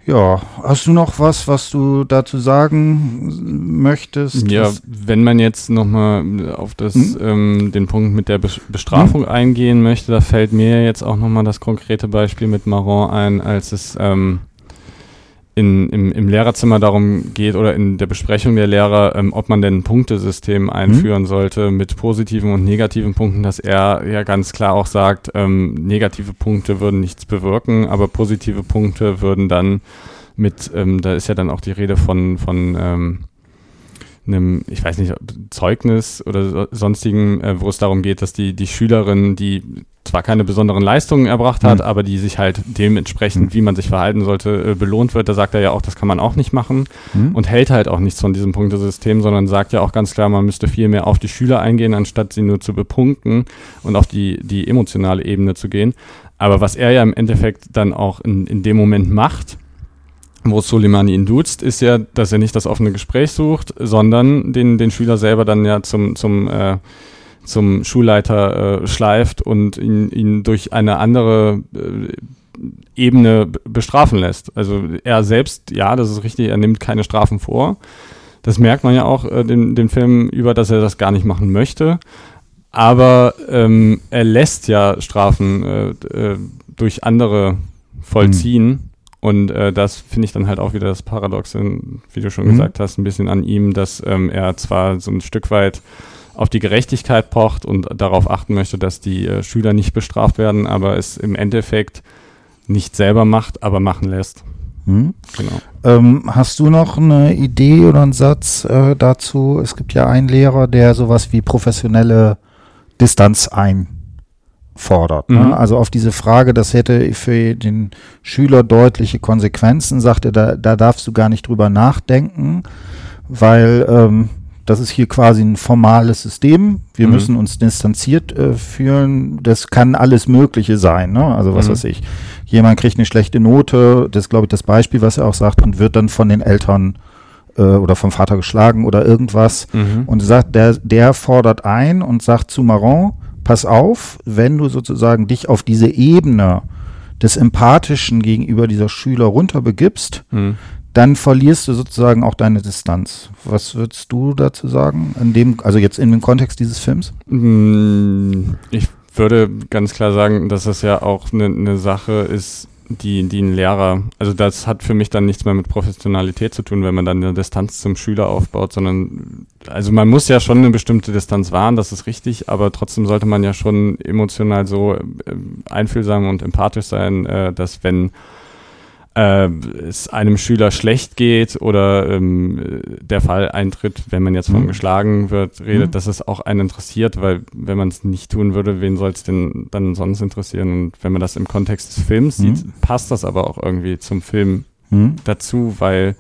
Ja, hast du noch was, was du dazu sagen möchtest? Ja, wenn man jetzt nochmal auf das, hm? ähm, den Punkt mit der Bestrafung hm? eingehen möchte, da fällt mir jetzt auch nochmal das konkrete Beispiel mit Maron ein, als es ähm, in, im, im Lehrerzimmer darum geht oder in der Besprechung der Lehrer, ähm, ob man denn ein Punktesystem mhm. einführen mhm. sollte mit positiven und negativen Punkten, dass er ja ganz klar auch sagt, ähm, negative Punkte würden nichts bewirken, aber positive Punkte würden dann mit, ähm, da ist ja dann auch die Rede von, von ähm, einem, ich weiß nicht, Zeugnis oder sonstigen, äh, wo es darum geht, dass die, die Schülerin, die zwar keine besonderen Leistungen erbracht hat, mhm. aber die sich halt dementsprechend, mhm. wie man sich verhalten sollte, äh, belohnt wird. Da sagt er ja auch, das kann man auch nicht machen mhm. und hält halt auch nichts von diesem Punktesystem, sondern sagt ja auch ganz klar, man müsste viel mehr auf die Schüler eingehen, anstatt sie nur zu bepunkten und auf die, die emotionale Ebene zu gehen. Aber was er ja im Endeffekt dann auch in, in dem Moment macht, wo Soleimani ihn duzt, ist ja, dass er nicht das offene Gespräch sucht, sondern den, den Schüler selber dann ja zum, zum, äh, zum Schulleiter äh, schleift und ihn, ihn durch eine andere äh, Ebene bestrafen lässt. Also er selbst, ja, das ist richtig, er nimmt keine Strafen vor. Das merkt man ja auch äh, den, den Film über, dass er das gar nicht machen möchte. Aber ähm, er lässt ja Strafen äh, äh, durch andere vollziehen. Mhm. Und äh, das finde ich dann halt auch wieder das Paradoxe, wie du schon mhm. gesagt hast, ein bisschen an ihm, dass ähm, er zwar so ein Stück weit auf die Gerechtigkeit pocht und darauf achten möchte, dass die äh, Schüler nicht bestraft werden, aber es im Endeffekt nicht selber macht, aber machen lässt. Mhm. Genau. Ähm, hast du noch eine Idee oder einen Satz äh, dazu? Es gibt ja einen Lehrer, der sowas wie professionelle Distanz ein fordert. Ne? Mhm. Also auf diese Frage, das hätte für den Schüler deutliche Konsequenzen, sagt er, da, da darfst du gar nicht drüber nachdenken, weil ähm, das ist hier quasi ein formales System. Wir mhm. müssen uns distanziert äh, fühlen. Das kann alles Mögliche sein. Ne? Also was mhm. weiß ich. Jemand kriegt eine schlechte Note, das ist, glaube ich, das Beispiel, was er auch sagt, und wird dann von den Eltern äh, oder vom Vater geschlagen oder irgendwas. Mhm. Und sagt, der, der fordert ein und sagt zu Maron, pass auf, wenn du sozusagen dich auf diese Ebene des Empathischen gegenüber dieser Schüler runterbegibst, mhm. dann verlierst du sozusagen auch deine Distanz. Was würdest du dazu sagen? In dem, also jetzt in dem Kontext dieses Films? Mm, ich würde ganz klar sagen, dass es ja auch eine ne Sache ist, die, die ein Lehrer, also das hat für mich dann nichts mehr mit Professionalität zu tun, wenn man dann eine Distanz zum Schüler aufbaut, sondern, also man muss ja schon eine bestimmte Distanz wahren, das ist richtig, aber trotzdem sollte man ja schon emotional so äh, einfühlsam und empathisch sein, äh, dass wenn äh, es einem Schüler schlecht geht oder ähm, der Fall eintritt, wenn man jetzt von mhm. geschlagen wird, redet, mhm. dass es auch einen interessiert, weil wenn man es nicht tun würde, wen soll es denn dann sonst interessieren? Und wenn man das im Kontext des Films mhm. sieht, passt das aber auch irgendwie zum Film mhm. dazu, weil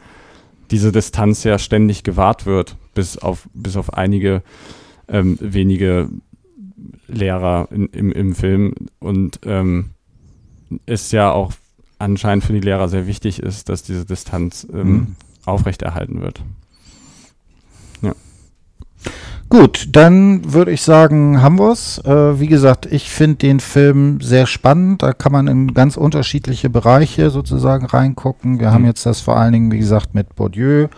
diese Distanz ja ständig gewahrt wird, bis auf, bis auf einige ähm, wenige Lehrer in, im, im Film und ähm, ist ja auch anscheinend für die Lehrer sehr wichtig ist, dass diese Distanz ähm, mhm. aufrechterhalten wird. Ja. Gut, dann würde ich sagen, haben wir es. Äh, wie gesagt, ich finde den Film sehr spannend. Da kann man in ganz unterschiedliche Bereiche sozusagen reingucken. Wir mhm. haben jetzt das vor allen Dingen, wie gesagt, mit Bourdieu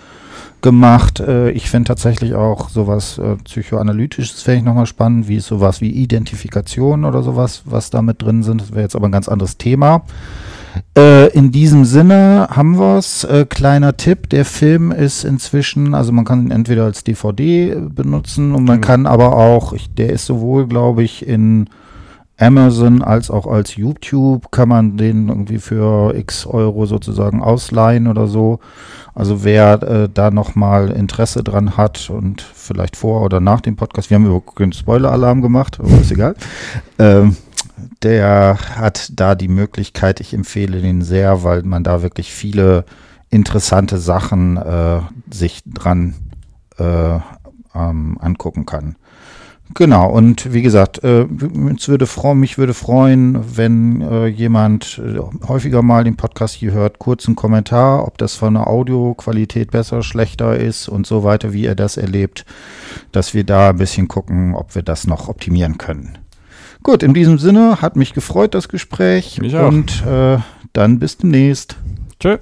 gemacht. Äh, ich finde tatsächlich auch sowas äh, psychoanalytisches fände ich nochmal spannend, wie sowas wie Identifikation oder sowas, was da mit drin sind. Das wäre jetzt aber ein ganz anderes Thema. Äh, in diesem Sinne haben wir es. Äh, kleiner Tipp, der Film ist inzwischen, also man kann ihn entweder als DVD benutzen und man mhm. kann aber auch, ich, der ist sowohl, glaube ich, in Amazon als auch als YouTube, kann man den irgendwie für x Euro sozusagen ausleihen oder so. Also wer äh, da nochmal Interesse dran hat und vielleicht vor oder nach dem Podcast, wir haben über den Spoiler-Alarm gemacht, aber ist egal. (laughs) Ähm, der hat da die Möglichkeit, ich empfehle den sehr, weil man da wirklich viele interessante Sachen äh, sich dran äh, ähm, angucken kann. Genau, und wie gesagt, äh, würde mich würde freuen, wenn äh, jemand äh, häufiger mal den Podcast hier hört, kurzen Kommentar, ob das von der Audioqualität besser, schlechter ist und so weiter, wie er das erlebt, dass wir da ein bisschen gucken, ob wir das noch optimieren können. Gut, in diesem Sinne hat mich gefreut, das Gespräch. Mich auch. Und äh, dann bis demnächst. Tschö.